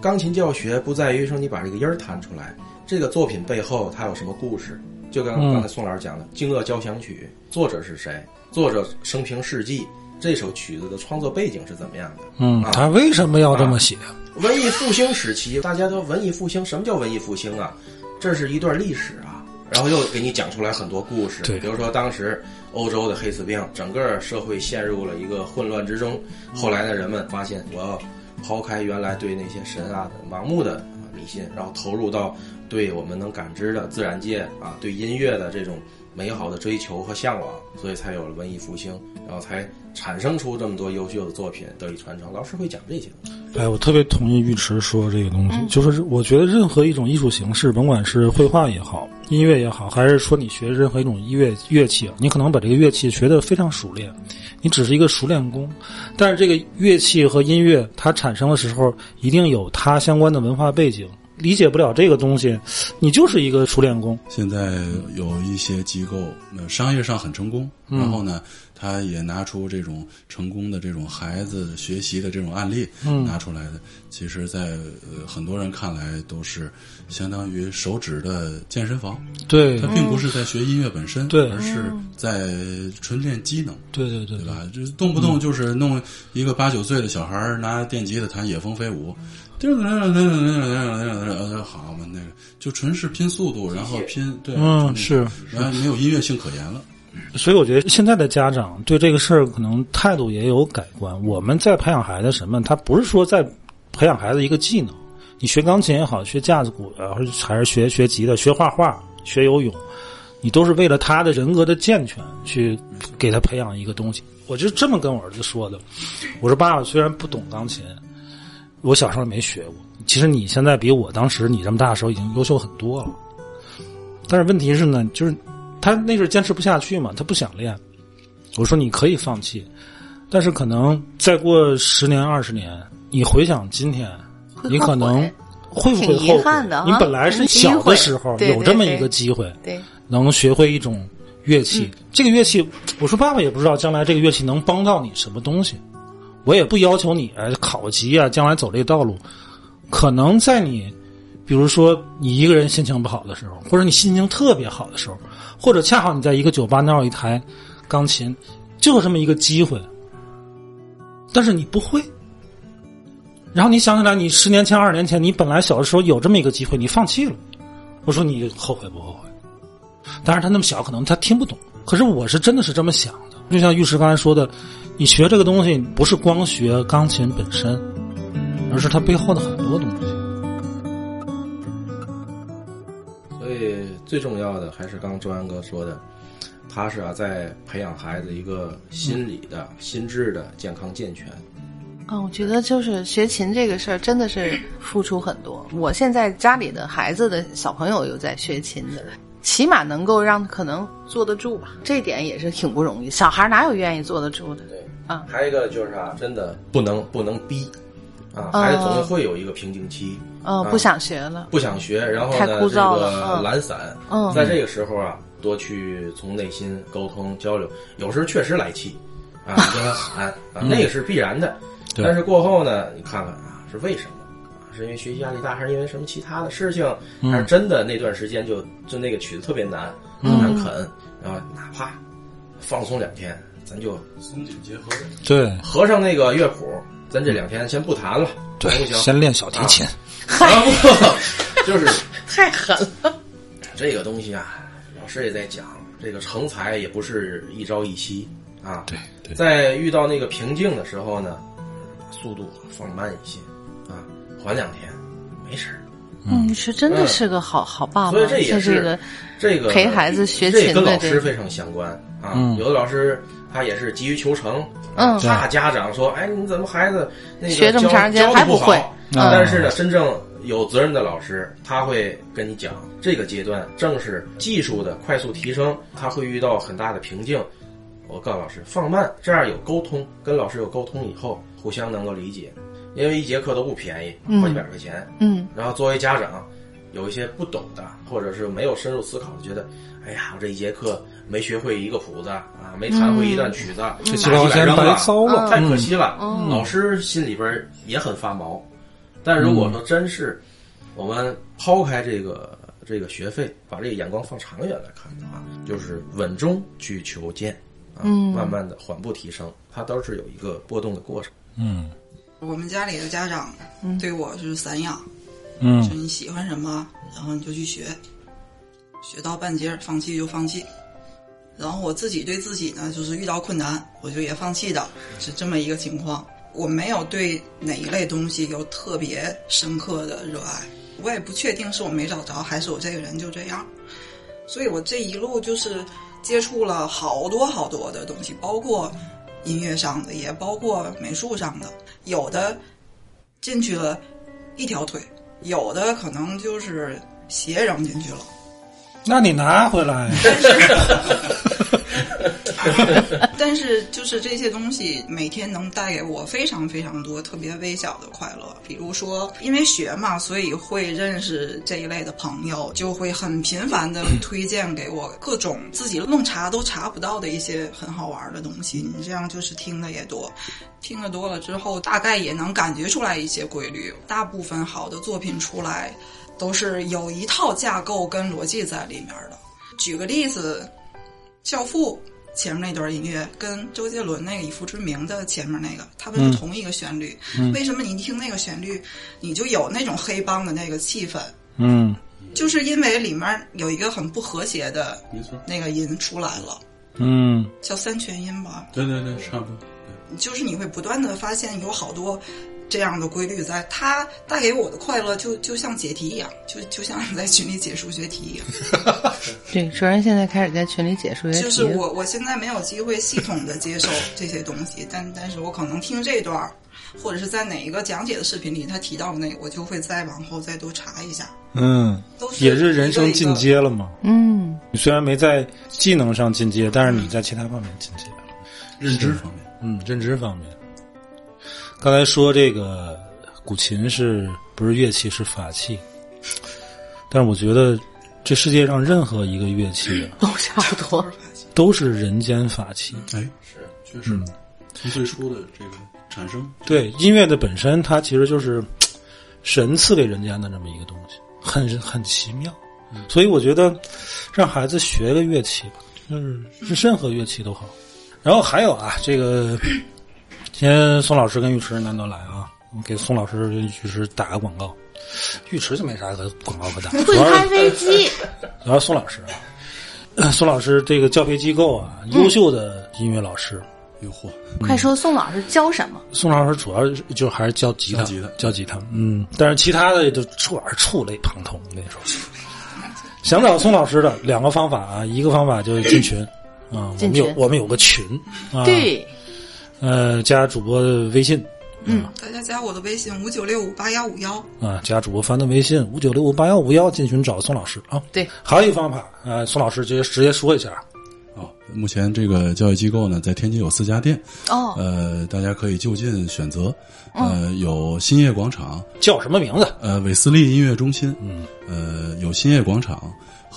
钢琴教学不在于说你把这个音儿弹出来，这个作品背后它有什么故事？就跟嗯刚才宋老师讲的《惊愕交响曲》，作者是谁？作者生平事迹，这首曲子的创作背景是怎么样的？嗯啊，他为什么要这么写？文艺复兴时期，大家都文艺复兴，什么叫文艺复兴啊？这是一段历史啊，然后又给你讲出来很多故事。对比如说当时欧洲的黑死病，整个社会陷入了一个混乱之中。后来的，人们发现我要抛开原来对那些神啊的盲目的啊迷信，然后投入到对我们能感知的自然界啊，对音乐的这种美好的追求和向往，所以才有了文艺复兴，然后才产生出这么多优秀的作品得以传承。老师会讲这些东西。哎，我特别同意尉迟说这个东西，嗯就是我觉得任何一种艺术形式，甭管是绘画也好，音乐也好，还是说你学任何一种音乐乐器，你可能把这个乐器学得非常熟练，你只是一个熟练工，但是这个乐器和音乐它产生的时候，一定有它相关的文化背景。理解不了这个东西，你就是一个熟练工。现在有一些机构，呃，商业上很成功，嗯。然后呢，他也拿出这种成功的这种孩子学习的这种案例，嗯。拿出来的，其实在，呃很多人看来都是相当于手指的健身房，对。他并不是在学音乐本身，对。而是在纯练机能。对对对对。吧？就动不动就是弄一个八九岁的小孩拿电吉他弹《野蜂飞舞》，就是好嘛那个就纯是拼速度然后拼对嗯是然后没有音乐性可言了所以我觉得现在的家长对这个事儿可能态度也有改观我们在培养孩子什么他不是说在培养孩子一个技能你学钢琴也好学架子鼓然后还是学学吉他学画画学游泳你都是为了他的人格的健全去给他培养一个东西我就这么跟我儿子说的我说爸爸虽然不懂钢琴我小时候也没学过。其实你现在比我当时你这么大的时候已经优秀很多了。但是问题是呢，就是他那阵儿坚持不下去嘛，他不想练。我说你可以放弃，但是可能再过十年二十年，你回想今天，你可能会不会后悔你本来是小的时候有这么一个机会，对，能学会一种乐器。这个乐器，我说爸爸也不知道将来这个乐器能帮到你什么东西，我也不要求你考级啊，将来走这道路，可能在你，比如说你一个人心情不好的时候，或者你心情特别好的时候，或者恰好你在一个酒吧那有一台钢琴，就有这么一个机会，但是你不会。然后你想起来，你十年前、二十年前，你本来小的时候有这么一个机会，你放弃了。我说你后悔不后悔？当然他那么小，可能他听不懂。可是我是真的是这么想，就像玉石刚才说的，你学这个东西不是光学钢琴本身，而是它背后的很多东西。所以最重要的还是刚刚周安哥说的，他是啊在培养孩子一个心理的、心智的健康健全。嗯，我觉得就是学琴这个事儿真的是付出很多。我现在家里的孩子的小朋友有在学琴的，起码能够让可能坐得住吧，这点也是挺不容易。小孩哪有愿意坐得住的？对啊还有一个就是啊，真的不能不能逼啊，哦孩子总会有一个瓶颈期。嗯、啊不想学了。不想学，然后呢，太枯燥了这个嗯懒散，嗯在这个时候啊，多去从内心沟通交流，有时候确实来气，啊，你 跟他喊啊，那个是必然的，对但是过后呢，你看看啊，是为什么？啊是因为学习压力大，还是因为什么其他的事情？还是真的那段时间就就那个曲子特别难，很难啃，然后哪怕放松两天，咱就松紧结合，对合上那个乐谱，咱这两天先不弹了，对行不，行？先练小提琴。啊不，就是 太狠了。这个东西啊，老师也在讲，这个成才也不是一朝一夕啊。对对在遇到那个瓶颈的时候呢，速度放慢一些啊，缓两天，没事儿嗯，玉池真的是个好好爸爸，所以这也这是个这个陪孩子学这跟琴的这个老师非常相关啊。嗯有的老师他也是急于求成，嗯怕家长说：“哎，你怎么孩子那个学这么长时间教得不好还不会嗯但是呢，真正有责任的老师，他会跟你讲，这个阶段正是技术的快速提升，他会遇到很大的瓶颈。我告诉老师放慢，这样有沟通，跟老师有沟通以后，互相能够理解。因为一节课都不便宜，好几百块钱。嗯然后作为家长，有一些不懂的，或者是没有深入思考的，觉得，哎呀，我这一节课没学会一个谱子啊，没弹会一段曲子，这几七八块钱白糟了，太可惜了。嗯老师心里边也很发毛。但如果说真是我们抛开这个这个学费，把这个眼光放长远来看的话，就是稳中去求进啊，嗯慢慢的缓步提升，它都是有一个波动的过程。嗯我们家里的家长对我是散养，就嗯你喜欢什么，然后你就去学，学到半截儿放弃就放弃。然后我自己对自己呢，就是遇到困难我就也放弃的，是这么一个情况。我没有对哪一类东西有特别深刻的热爱，我也不确定是我没找着，还是我这个人就这样。所以我这一路就是接触了好多好多的东西，包括音乐上的，也包括美术上的，有的进去了一条腿，有的可能就是鞋扔进去了。那你拿回来，但是就是这些东西每天能带给我非常非常多特别微小的快乐。比如说，因为学嘛，所以会认识这一类的朋友，就会很频繁的推荐给我各种自己弄查都查不到的一些很好玩的东西。你这样就是听的也多。听得多了之后，大概也能感觉出来一些规律。大部分好的作品出来，都是有一套架构跟逻辑在里面的。举个例子，《教父》前面那段音乐跟周杰伦那个《以父之名》的前面那个，他们是同一个旋律。为什么你一听那个旋律，你就有那种黑帮的那个气氛？嗯就是因为里面有一个很不和谐的没错，那个音出来了，嗯叫三全音吧。对对对，差不多。就是你会不断的发现有好多这样的规律在，它带给我的快乐就就像解题一样，就就像你在群里解数学题一样。对，主任现在开始在群里解数学题，就是我我现在没有机会系统的接受这些东西，但但是我可能听这段儿，或者是在哪一个讲解的视频里他提到的那个，我就会再往后再多查一下。嗯，都是也是人生进阶了嘛。嗯你虽然没在技能上进阶，但是你在其他方面进阶了。认知方面，嗯，认知方面，刚才说这个古琴是不是乐器是法器？但是我觉得这世界上任何一个乐器啊都差不多。都是人间法器。哎，是确实，从最初的这个产生，对音乐的本身，它其实就是神赐给人间的这么一个东西，很很奇妙。所以我觉得让孩子学个乐器吧，就是是任何乐器都好。然后还有啊，这个今天宋老师跟尉迟难得来啊，我给宋老师跟尉迟打个广告。尉迟就没啥可广告可打，主会开飞机，主要宋老师啊，呃宋老师这个教培机构啊，优秀的音乐老师。诱惑，快说宋老师教什么？宋老师主要就还是教吉他，教吉他。教吉他，嗯，但是其他的就触耳触类旁通那种。想找宋老师的两个方法啊，一个方法就是进群啊，我们有我们有个群啊，，对，呃，加主播的微信。嗯大家加我的微信五九六五八幺五幺，啊，加主播帆的微信五九六五八幺五幺进群找宋老师啊。对，还有一方法，呃，宋老师直接直接说一下，啊，目前这个教育机构呢，在天津有四家店，哦，呃，大家可以就近选择，呃，有新业广场，叫什么名字？呃，韦斯利音乐中心，嗯，呃，有新业广场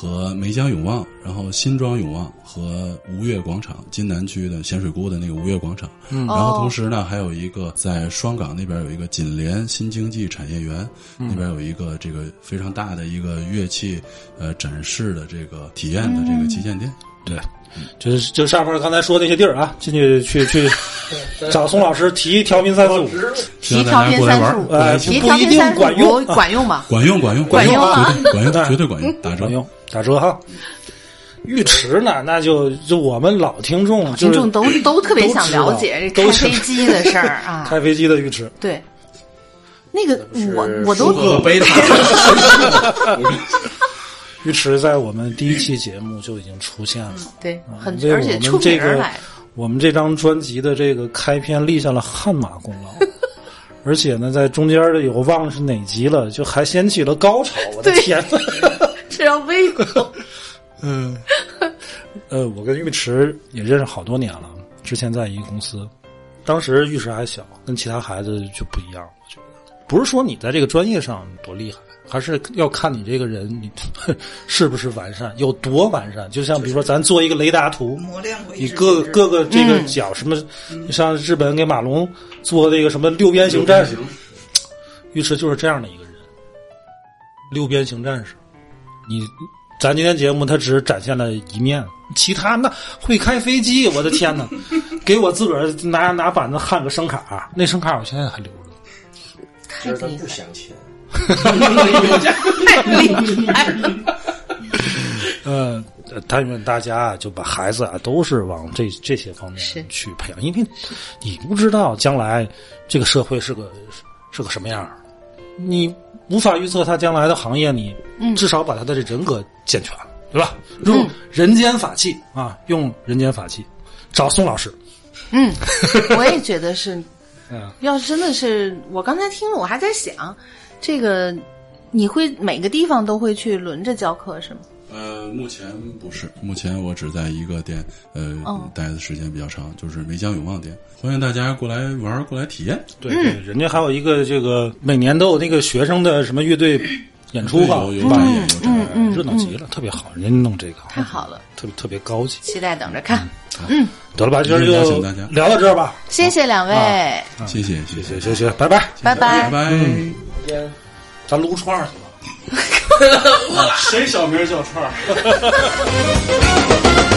和梅江永旺，然后新庄永旺和吴越广场，金南区的咸水沽的那个吴越广场，嗯，然后同时呢，还有一个在双港那边有一个锦联新经济产业园，那边有一个这个非常大的一个乐器呃展示的这个体验的这个旗舰店。对，就是就上面刚才说那些地儿啊，进去去去找宋老师提调频三四五，提调频家过来玩儿，三十五过来，哎一起不一定提调频三十管用管用吗？管用管用管用用啊绝对管用，绝对管用，打折管。用打折哈。浴池呢，那就就我们老听众，就是听众都都特别想了解这开飞机的事儿 啊。开飞机的浴池。对，那个我我舒都克 贝塔，尉迟在我们第一期节目就已经出现了，对很而且出这个名儿来，我们这张专辑的这个开篇立下了汗马功劳。而且呢，在中间的有忘了是哪集了，就还掀起了高潮。我的对天！是要胃口。嗯，呃，我跟尉迟也认识好多年了，之前在一个公司，当时尉迟还小，跟其他孩子就不一样。我觉得不是说你在这个专业上多厉害，还是要看你这个人你 是不是完善，有多完善。就像比如说，咱做一个雷达图，磨练过你各各个这个角什么，像日本给马龙做那个什么六边形战士，尉迟就是这样的一个人，六边形战士。你咱今天节目他只展现了一面，其他那会开飞机，我的天哪！给我自个儿拿拿板子焊个声卡，那声卡我现在还留着。其实他不想钱，太厉害了！呃，但愿大家啊，就把孩子啊，都是往这这些方面去培养，因为你不知道将来这个社会是个是个什么样儿你无法预测他将来的行业，你至少把他的这人格健全了，对吧？用人间法器啊，用人间法器，找宋老师，嗯，我也觉得是。嗯，要是真的是我刚才听了，我还在想，这个你会每个地方都会去轮着教课是吗？呃，目前不是，目前我只在一个店，呃，哦待的时间比较长，就是梅江永旺店，欢迎大家过来玩儿，过来体验。对对，人家还有一个这个每年都有那个学生的什么乐队演出吧，有有展演，有展演。嗯热闹极了，特别好，人家弄这个太好了，特别特别高级。期待等着看。嗯得了吧，今儿就请大家聊到这儿吧。谢谢两位，谢谢，谢谢，谢谢谢，拜拜。拜拜拜拜。咱撸串儿。谁小名叫串儿？